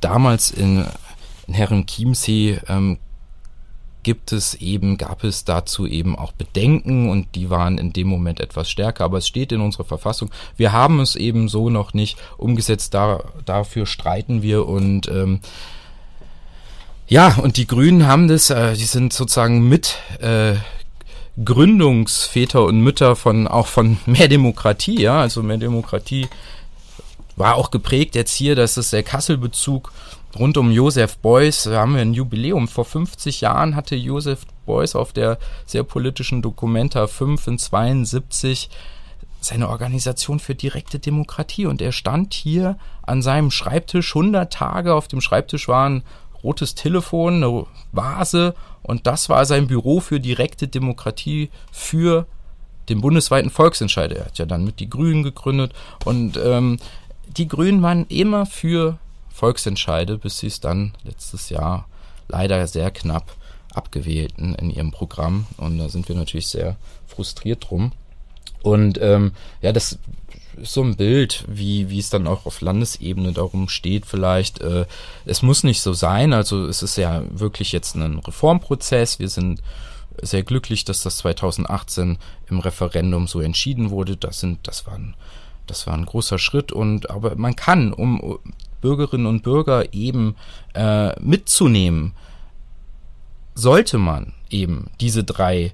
damals in, in Herren Chiemsee ähm, gibt es eben, gab es dazu eben auch Bedenken und die waren in dem Moment etwas stärker, aber es steht in unserer Verfassung. Wir haben es eben so noch nicht umgesetzt, da, dafür streiten wir und ähm, ja, und die Grünen haben das, äh, die sind sozusagen mit äh, Gründungsväter und Mütter von auch von mehr Demokratie, ja, also mehr Demokratie war auch geprägt jetzt hier, dass es der Kasselbezug rund um Josef Beuys, da haben wir ein Jubiläum. Vor 50 Jahren hatte Josef Beuys auf der sehr politischen Dokumenta 5 in 72 seine Organisation für direkte Demokratie und er stand hier an seinem Schreibtisch 100 Tage auf dem Schreibtisch waren rotes Telefon, eine Vase und das war sein Büro für direkte Demokratie für den bundesweiten Volksentscheid. Er hat ja dann mit die Grünen gegründet und ähm, die Grünen waren immer für Volksentscheide, bis sie es dann letztes Jahr leider sehr knapp abgewählten in ihrem Programm. Und da sind wir natürlich sehr frustriert drum. Und ähm, ja, das so ein Bild, wie, wie es dann auch auf Landesebene darum steht, vielleicht. Äh, es muss nicht so sein. Also es ist ja wirklich jetzt ein Reformprozess. Wir sind sehr glücklich, dass das 2018 im Referendum so entschieden wurde. Das sind, das war ein, das war ein großer Schritt und aber man kann, um Bürgerinnen und Bürger eben äh, mitzunehmen, sollte man eben diese drei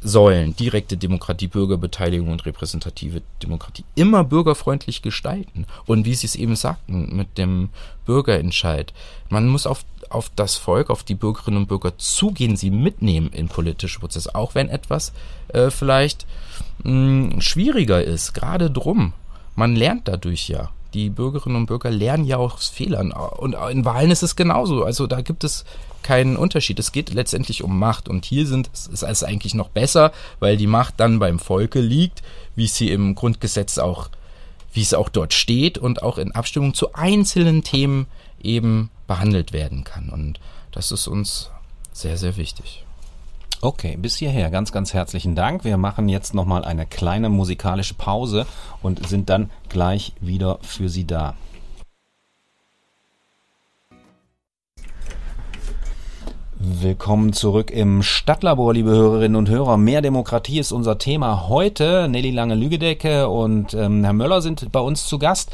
Säulen, direkte Demokratie, Bürgerbeteiligung und repräsentative Demokratie, immer bürgerfreundlich gestalten. Und wie Sie es eben sagten, mit dem Bürgerentscheid, man muss auf, auf das Volk, auf die Bürgerinnen und Bürger zugehen, sie mitnehmen in politische Prozesse, auch wenn etwas äh, vielleicht mh, hm, schwieriger ist, gerade drum. Man lernt dadurch ja die Bürgerinnen und Bürger lernen ja auch aus Fehlern. Und in Wahlen ist es genauso. Also da gibt es keinen Unterschied. Es geht letztendlich um Macht. Und hier sind, ist es eigentlich noch besser, weil die Macht dann beim Volke liegt, wie sie im Grundgesetz auch, wie es auch dort steht und auch in Abstimmung zu einzelnen Themen eben behandelt werden kann. Und das ist uns sehr, sehr wichtig. Okay, bis hierher ganz, ganz herzlichen Dank. Wir machen jetzt nochmal eine kleine musikalische Pause und sind dann gleich wieder für Sie da. Willkommen zurück im Stadtlabor, liebe Hörerinnen und Hörer. Mehr Demokratie ist unser Thema heute. Nelly Lange-Lügedecke und ähm, Herr Möller sind bei uns zu Gast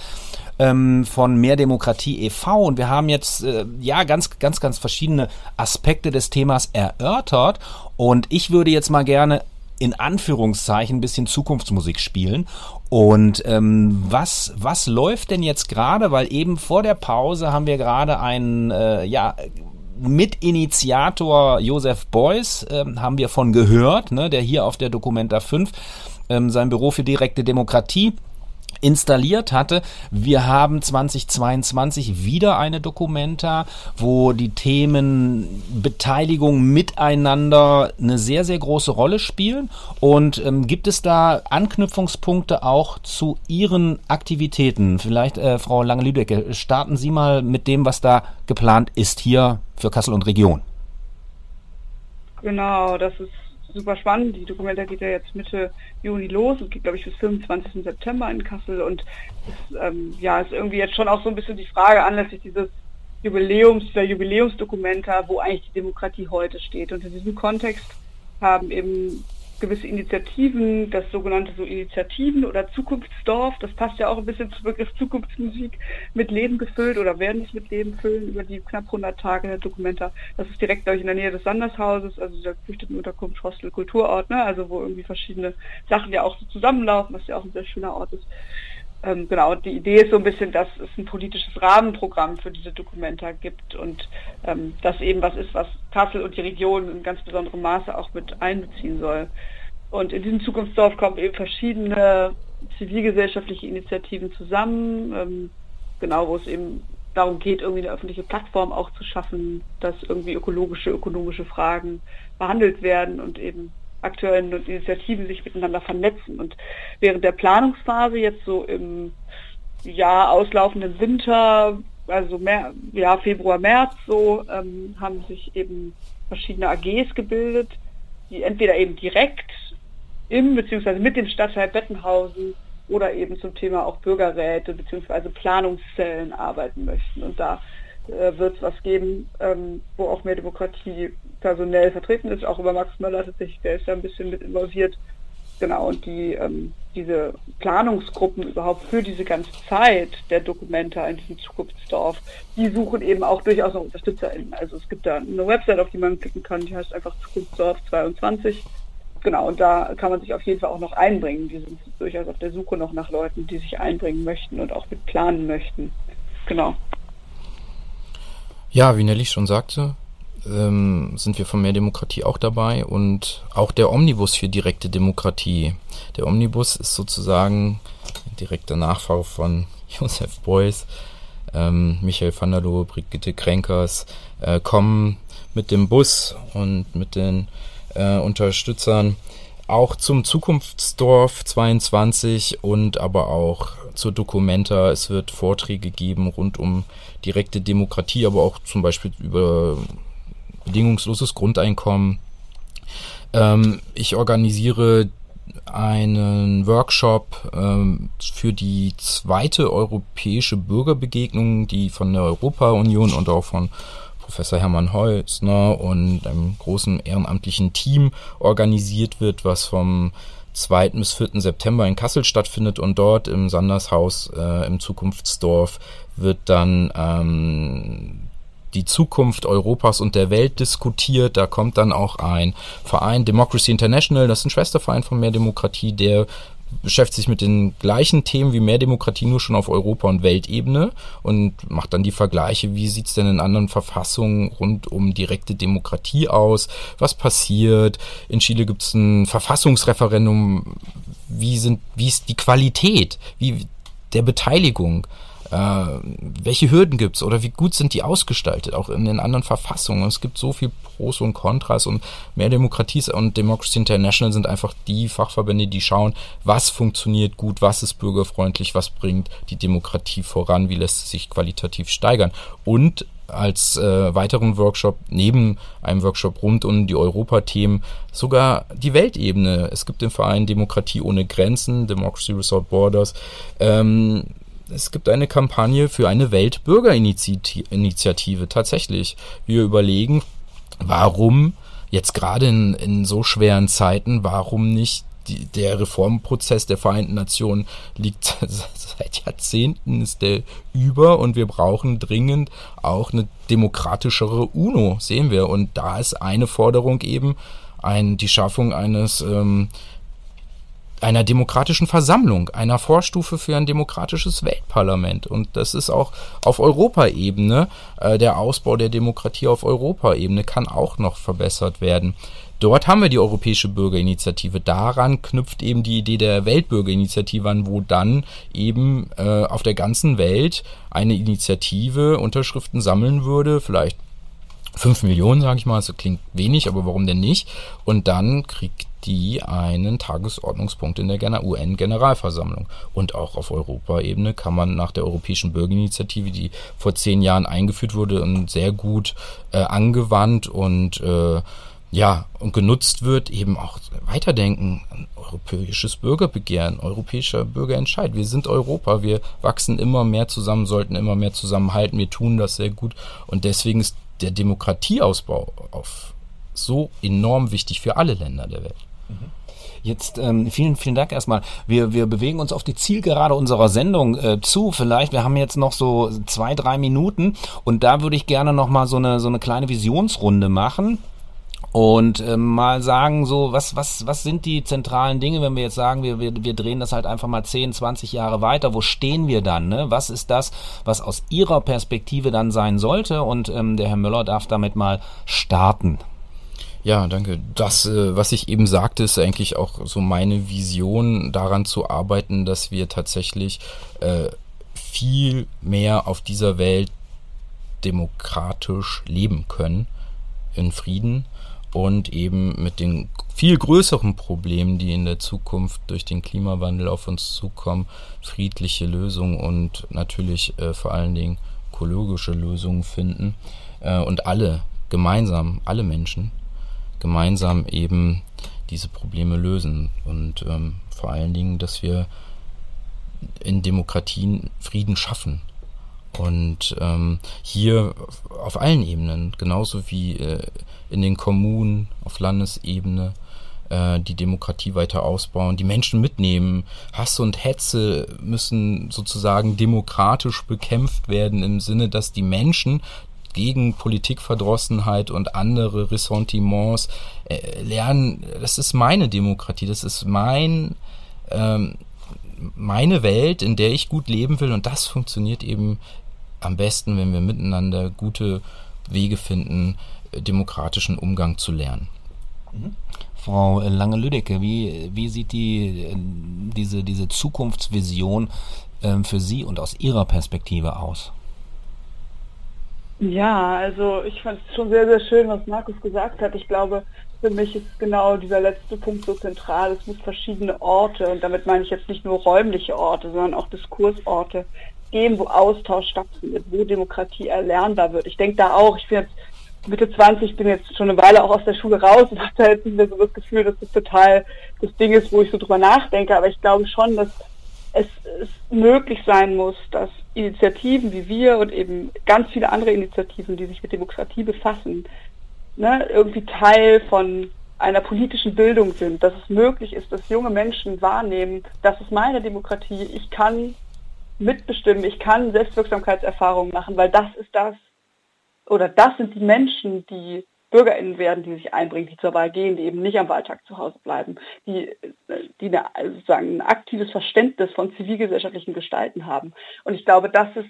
ähm, von Mehr Demokratie e.V. Und wir haben jetzt äh, ja ganz, ganz, ganz verschiedene Aspekte des Themas erörtert. Und ich würde jetzt mal gerne in Anführungszeichen ein bisschen Zukunftsmusik spielen. Und ähm, was, was läuft denn jetzt gerade? Weil eben vor der Pause haben wir gerade einen, äh, ja, Mitinitiator Josef Beuys, äh, haben wir von gehört, ne, der hier auf der Documenta 5 ähm, sein Büro für direkte Demokratie installiert hatte. Wir haben 2022 wieder eine Dokumenta, wo die Themen Beteiligung miteinander eine sehr, sehr große Rolle spielen. Und ähm, gibt es da Anknüpfungspunkte auch zu Ihren Aktivitäten? Vielleicht, äh, Frau Lange-Lüdecke, starten Sie mal mit dem, was da geplant ist hier für Kassel und Region. Genau, das ist super spannend. Die Dokumenta geht ja jetzt Mitte Juni los und geht, glaube ich, bis 25. September in Kassel. Und es, ähm, ja, ist irgendwie jetzt schon auch so ein bisschen die Frage anlässlich dieses Jubiläums, der Jubiläumsdokumenta, wo eigentlich die Demokratie heute steht. Und in diesem Kontext haben eben gewisse Initiativen, das sogenannte so Initiativen oder Zukunftsdorf, das passt ja auch ein bisschen zum Begriff Zukunftsmusik, mit Leben gefüllt oder werden es mit Leben füllen über die knapp 100 Tage der Dokumenta. Das ist direkt, glaube ich, in der Nähe des Sandershauses, also der Flüchtlingsunterkunft Hostel Kulturort, ne? also wo irgendwie verschiedene Sachen ja auch so zusammenlaufen, was ja auch ein sehr schöner Ort ist. Ähm, genau, die Idee ist so ein bisschen, dass es ein politisches Rahmenprogramm für diese Dokumenta gibt und ähm, das eben was ist, was Kassel und die Region in ganz besonderem Maße auch mit einbeziehen soll. Und in diesem Zukunftsdorf kommen eben verschiedene zivilgesellschaftliche Initiativen zusammen, ähm, genau, wo es eben darum geht, irgendwie eine öffentliche Plattform auch zu schaffen, dass irgendwie ökologische, ökonomische Fragen behandelt werden und eben Akteuren und Initiativen sich miteinander vernetzen. Und während der Planungsphase jetzt so im Jahr auslaufenden Winter, also mehr, ja, Februar, März so, ähm, haben sich eben verschiedene AGs gebildet, die entweder eben direkt im bzw. mit dem Stadtteil Bettenhausen oder eben zum Thema auch Bürgerräte bzw. Planungszellen arbeiten möchten. Und da äh, wird es was geben, ähm, wo auch mehr Demokratie personell vertreten ist, auch über Max Möller tatsächlich, der ist da ein bisschen mit involviert. Genau, und die ähm, diese Planungsgruppen überhaupt für diese ganze Zeit der Dokumenta in diesem Zukunftsdorf, die suchen eben auch durchaus noch UnterstützerInnen. Also es gibt da eine Website, auf die man klicken kann, die heißt einfach Zukunftsdorf 22. Genau, und da kann man sich auf jeden Fall auch noch einbringen. Die sind durchaus auf der Suche noch nach Leuten, die sich einbringen möchten und auch mit planen möchten. Genau. Ja, wie Nelly schon sagte, ähm, sind wir von Mehr Demokratie auch dabei und auch der Omnibus für direkte Demokratie. Der Omnibus ist sozusagen direkter Nachfahre von Josef Beuys, ähm, Michael van der Lohe, Brigitte Kränkers, äh, kommen mit dem Bus und mit den äh, Unterstützern auch zum Zukunftsdorf 22 und aber auch zur Documenta. Es wird Vorträge geben rund um direkte Demokratie, aber auch zum Beispiel über bedingungsloses Grundeinkommen. Ähm, ich organisiere einen Workshop ähm, für die zweite europäische Bürgerbegegnung, die von der Europa-Union und auch von Professor Hermann Holzner und einem großen ehrenamtlichen Team organisiert wird, was vom 2. bis 4. September in Kassel stattfindet und dort im Sandershaus äh, im Zukunftsdorf wird dann ähm, die Zukunft Europas und der Welt diskutiert. Da kommt dann auch ein Verein, Democracy International, das ist ein Schwesterverein von Mehr Demokratie, der beschäftigt sich mit den gleichen Themen wie mehr Demokratie, nur schon auf Europa- und Weltebene und macht dann die Vergleiche, wie sieht's denn in anderen Verfassungen rund um direkte Demokratie aus, was passiert. In Chile gibt's ein Verfassungsreferendum, wie sind, wie ist die Qualität, wie der Beteiligung. Äh, welche Hürden gibt's oder wie gut sind die ausgestaltet, auch in den anderen Verfassungen. Es gibt so viel Pros und Kontras und mehr Demokratie und Democracy International sind einfach die Fachverbände, die schauen, was funktioniert gut, was ist bürgerfreundlich, was bringt die Demokratie voran, wie lässt es sich qualitativ steigern. Und als äh, weiteren Workshop neben einem Workshop rund um die Europathemen sogar die Weltebene. Es gibt den Verein Demokratie ohne Grenzen, Democracy Without Borders. Ähm, es gibt eine Kampagne für eine Weltbürgerinitiative tatsächlich. Wir überlegen, warum jetzt gerade in, in so schweren Zeiten, warum nicht die, der Reformprozess der Vereinten Nationen liegt seit Jahrzehnten, ist der über und wir brauchen dringend auch eine demokratischere UNO, sehen wir. Und da ist eine Forderung eben, ein, die Schaffung eines ähm, einer demokratischen Versammlung, einer Vorstufe für ein demokratisches Weltparlament. Und das ist auch auf Europaebene, äh, der Ausbau der Demokratie auf Europaebene kann auch noch verbessert werden. Dort haben wir die Europäische Bürgerinitiative. Daran knüpft eben die Idee der Weltbürgerinitiative an, wo dann eben äh, auf der ganzen Welt eine Initiative Unterschriften sammeln würde, vielleicht fünf Millionen, sage ich mal, das klingt wenig, aber warum denn nicht? Und dann kriegt die einen Tagesordnungspunkt in der UN-Generalversammlung. Und auch auf Europaebene kann man nach der Europäischen Bürgerinitiative, die vor zehn Jahren eingeführt wurde und sehr gut äh, angewandt und äh, ja, und genutzt wird, eben auch weiterdenken. Europäisches Bürgerbegehren, europäischer Bürgerentscheid. Wir sind Europa, wir wachsen immer mehr zusammen, sollten immer mehr zusammenhalten, wir tun das sehr gut. Und deswegen ist der Demokratieausbau auf so enorm wichtig für alle Länder der Welt. Jetzt ähm, vielen, vielen Dank erstmal. Wir, wir bewegen uns auf die Zielgerade unserer Sendung äh, zu. Vielleicht, wir haben jetzt noch so zwei, drei Minuten und da würde ich gerne noch mal so eine, so eine kleine Visionsrunde machen und äh, mal sagen, so, was, was, was sind die zentralen Dinge, wenn wir jetzt sagen, wir, wir, wir drehen das halt einfach mal 10, 20 Jahre weiter, wo stehen wir dann? Ne? Was ist das, was aus Ihrer Perspektive dann sein sollte? Und ähm, der Herr Müller darf damit mal starten. Ja, danke. Das, äh, was ich eben sagte, ist eigentlich auch so meine Vision, daran zu arbeiten, dass wir tatsächlich äh, viel mehr auf dieser Welt demokratisch leben können, in Frieden und eben mit den viel größeren Problemen, die in der Zukunft durch den Klimawandel auf uns zukommen, friedliche Lösungen und natürlich äh, vor allen Dingen ökologische Lösungen finden äh, und alle gemeinsam, alle Menschen gemeinsam eben diese Probleme lösen und ähm, vor allen Dingen, dass wir in Demokratien Frieden schaffen. Und ähm, hier auf allen Ebenen, genauso wie äh, in den Kommunen, auf Landesebene, äh, die Demokratie weiter ausbauen, die Menschen mitnehmen. Hass und Hetze müssen sozusagen demokratisch bekämpft werden im Sinne, dass die Menschen gegen Politikverdrossenheit und andere Ressentiments äh, lernen, das ist meine Demokratie, das ist mein, ähm, meine Welt, in der ich gut leben will und das funktioniert eben am besten, wenn wir miteinander gute Wege finden, demokratischen Umgang zu lernen. Mhm. Frau Lange-Lüdecke, wie, wie sieht die, äh, diese, diese Zukunftsvision äh, für Sie und aus Ihrer Perspektive aus? Ja, also ich fand es schon sehr, sehr schön, was Markus gesagt hat. Ich glaube, für mich ist genau dieser letzte Punkt so zentral. Es muss verschiedene Orte, und damit meine ich jetzt nicht nur räumliche Orte, sondern auch Diskursorte geben, wo Austausch stattfindet, wo Demokratie erlernbar wird. Ich denke da auch, ich bin jetzt Mitte 20, bin jetzt schon eine Weile auch aus der Schule raus und habe da jetzt nicht mehr so das Gefühl, dass das total das Ding ist, wo ich so drüber nachdenke. Aber ich glaube schon, dass es, es möglich sein muss, dass Initiativen wie wir und eben ganz viele andere Initiativen, die sich mit Demokratie befassen, ne, irgendwie Teil von einer politischen Bildung sind, dass es möglich ist, dass junge Menschen wahrnehmen, das ist meine Demokratie, ich kann mitbestimmen, ich kann Selbstwirksamkeitserfahrungen machen, weil das ist das, oder das sind die Menschen, die BürgerInnen werden, die sich einbringen, die zur Wahl gehen, die eben nicht am Wahltag zu Hause bleiben, die, die eine, sozusagen ein aktives Verständnis von zivilgesellschaftlichen Gestalten haben. Und ich glaube, das ist,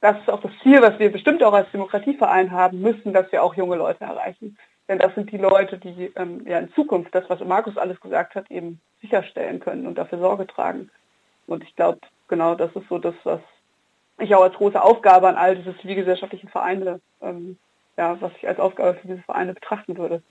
das ist auch das Ziel, was wir bestimmt auch als Demokratieverein haben müssen, dass wir auch junge Leute erreichen. Denn das sind die Leute, die ähm, ja in Zukunft das, was Markus alles gesagt hat, eben sicherstellen können und dafür Sorge tragen. Und ich glaube, genau das ist so das, was ich auch als große Aufgabe an all diese zivilgesellschaftlichen Vereine ähm, ja, was ich als Aufgabe für diese Vereine betrachten würde.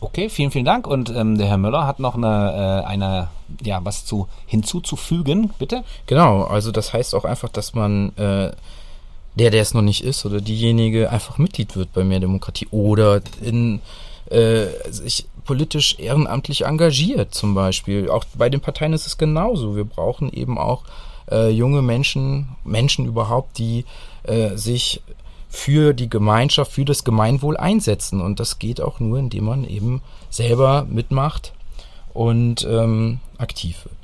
Okay, vielen, vielen Dank. Und ähm, der Herr Müller hat noch eine, äh, eine, ja, was zu hinzuzufügen, bitte? Genau, also das heißt auch einfach, dass man äh, der, der es noch nicht ist, oder diejenige einfach Mitglied wird bei Mehr Demokratie oder in äh, sich politisch ehrenamtlich engagiert, zum Beispiel. Auch bei den Parteien ist es genauso. Wir brauchen eben auch äh, junge Menschen, Menschen überhaupt, die äh, sich für die Gemeinschaft, für das Gemeinwohl einsetzen. Und das geht auch nur, indem man eben selber mitmacht und ähm, aktiv wird.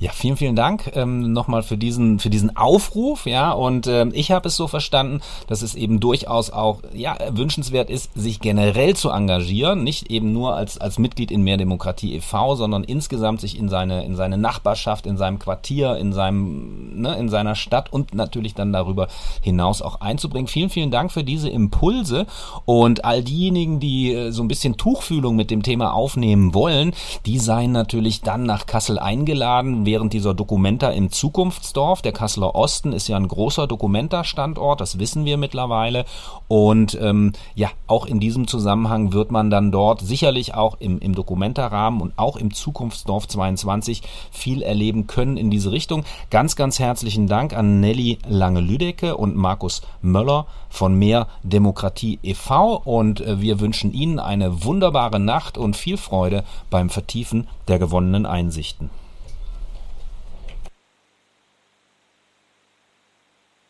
Ja, vielen, vielen Dank ähm, nochmal für diesen, für diesen Aufruf. Ja, und ähm, ich habe es so verstanden, dass es eben durchaus auch ja, wünschenswert ist, sich generell zu engagieren, nicht eben nur als, als Mitglied in Mehr Demokratie e.V., sondern insgesamt sich in seine, in seine Nachbarschaft, in seinem Quartier, in seinem, ne, in seiner Stadt und natürlich dann darüber hinaus auch einzubringen. Vielen, vielen Dank für diese Impulse und all diejenigen, die äh, so ein bisschen Tuchfühlung mit dem Thema aufnehmen wollen, die seien natürlich dann nach Kassel eingeladen während dieser Dokumenta im Zukunftsdorf. Der Kasseler Osten ist ja ein großer Dokumenta-Standort, das wissen wir mittlerweile. Und ähm, ja, auch in diesem Zusammenhang wird man dann dort sicherlich auch im, im Dokumenta-Rahmen und auch im Zukunftsdorf 22 viel erleben können in diese Richtung. Ganz, ganz herzlichen Dank an Nelly Lange-Lüdecke und Markus Möller von Mehr Demokratie e.V. Und äh, wir wünschen Ihnen eine wunderbare Nacht und viel Freude beim Vertiefen der gewonnenen Einsichten.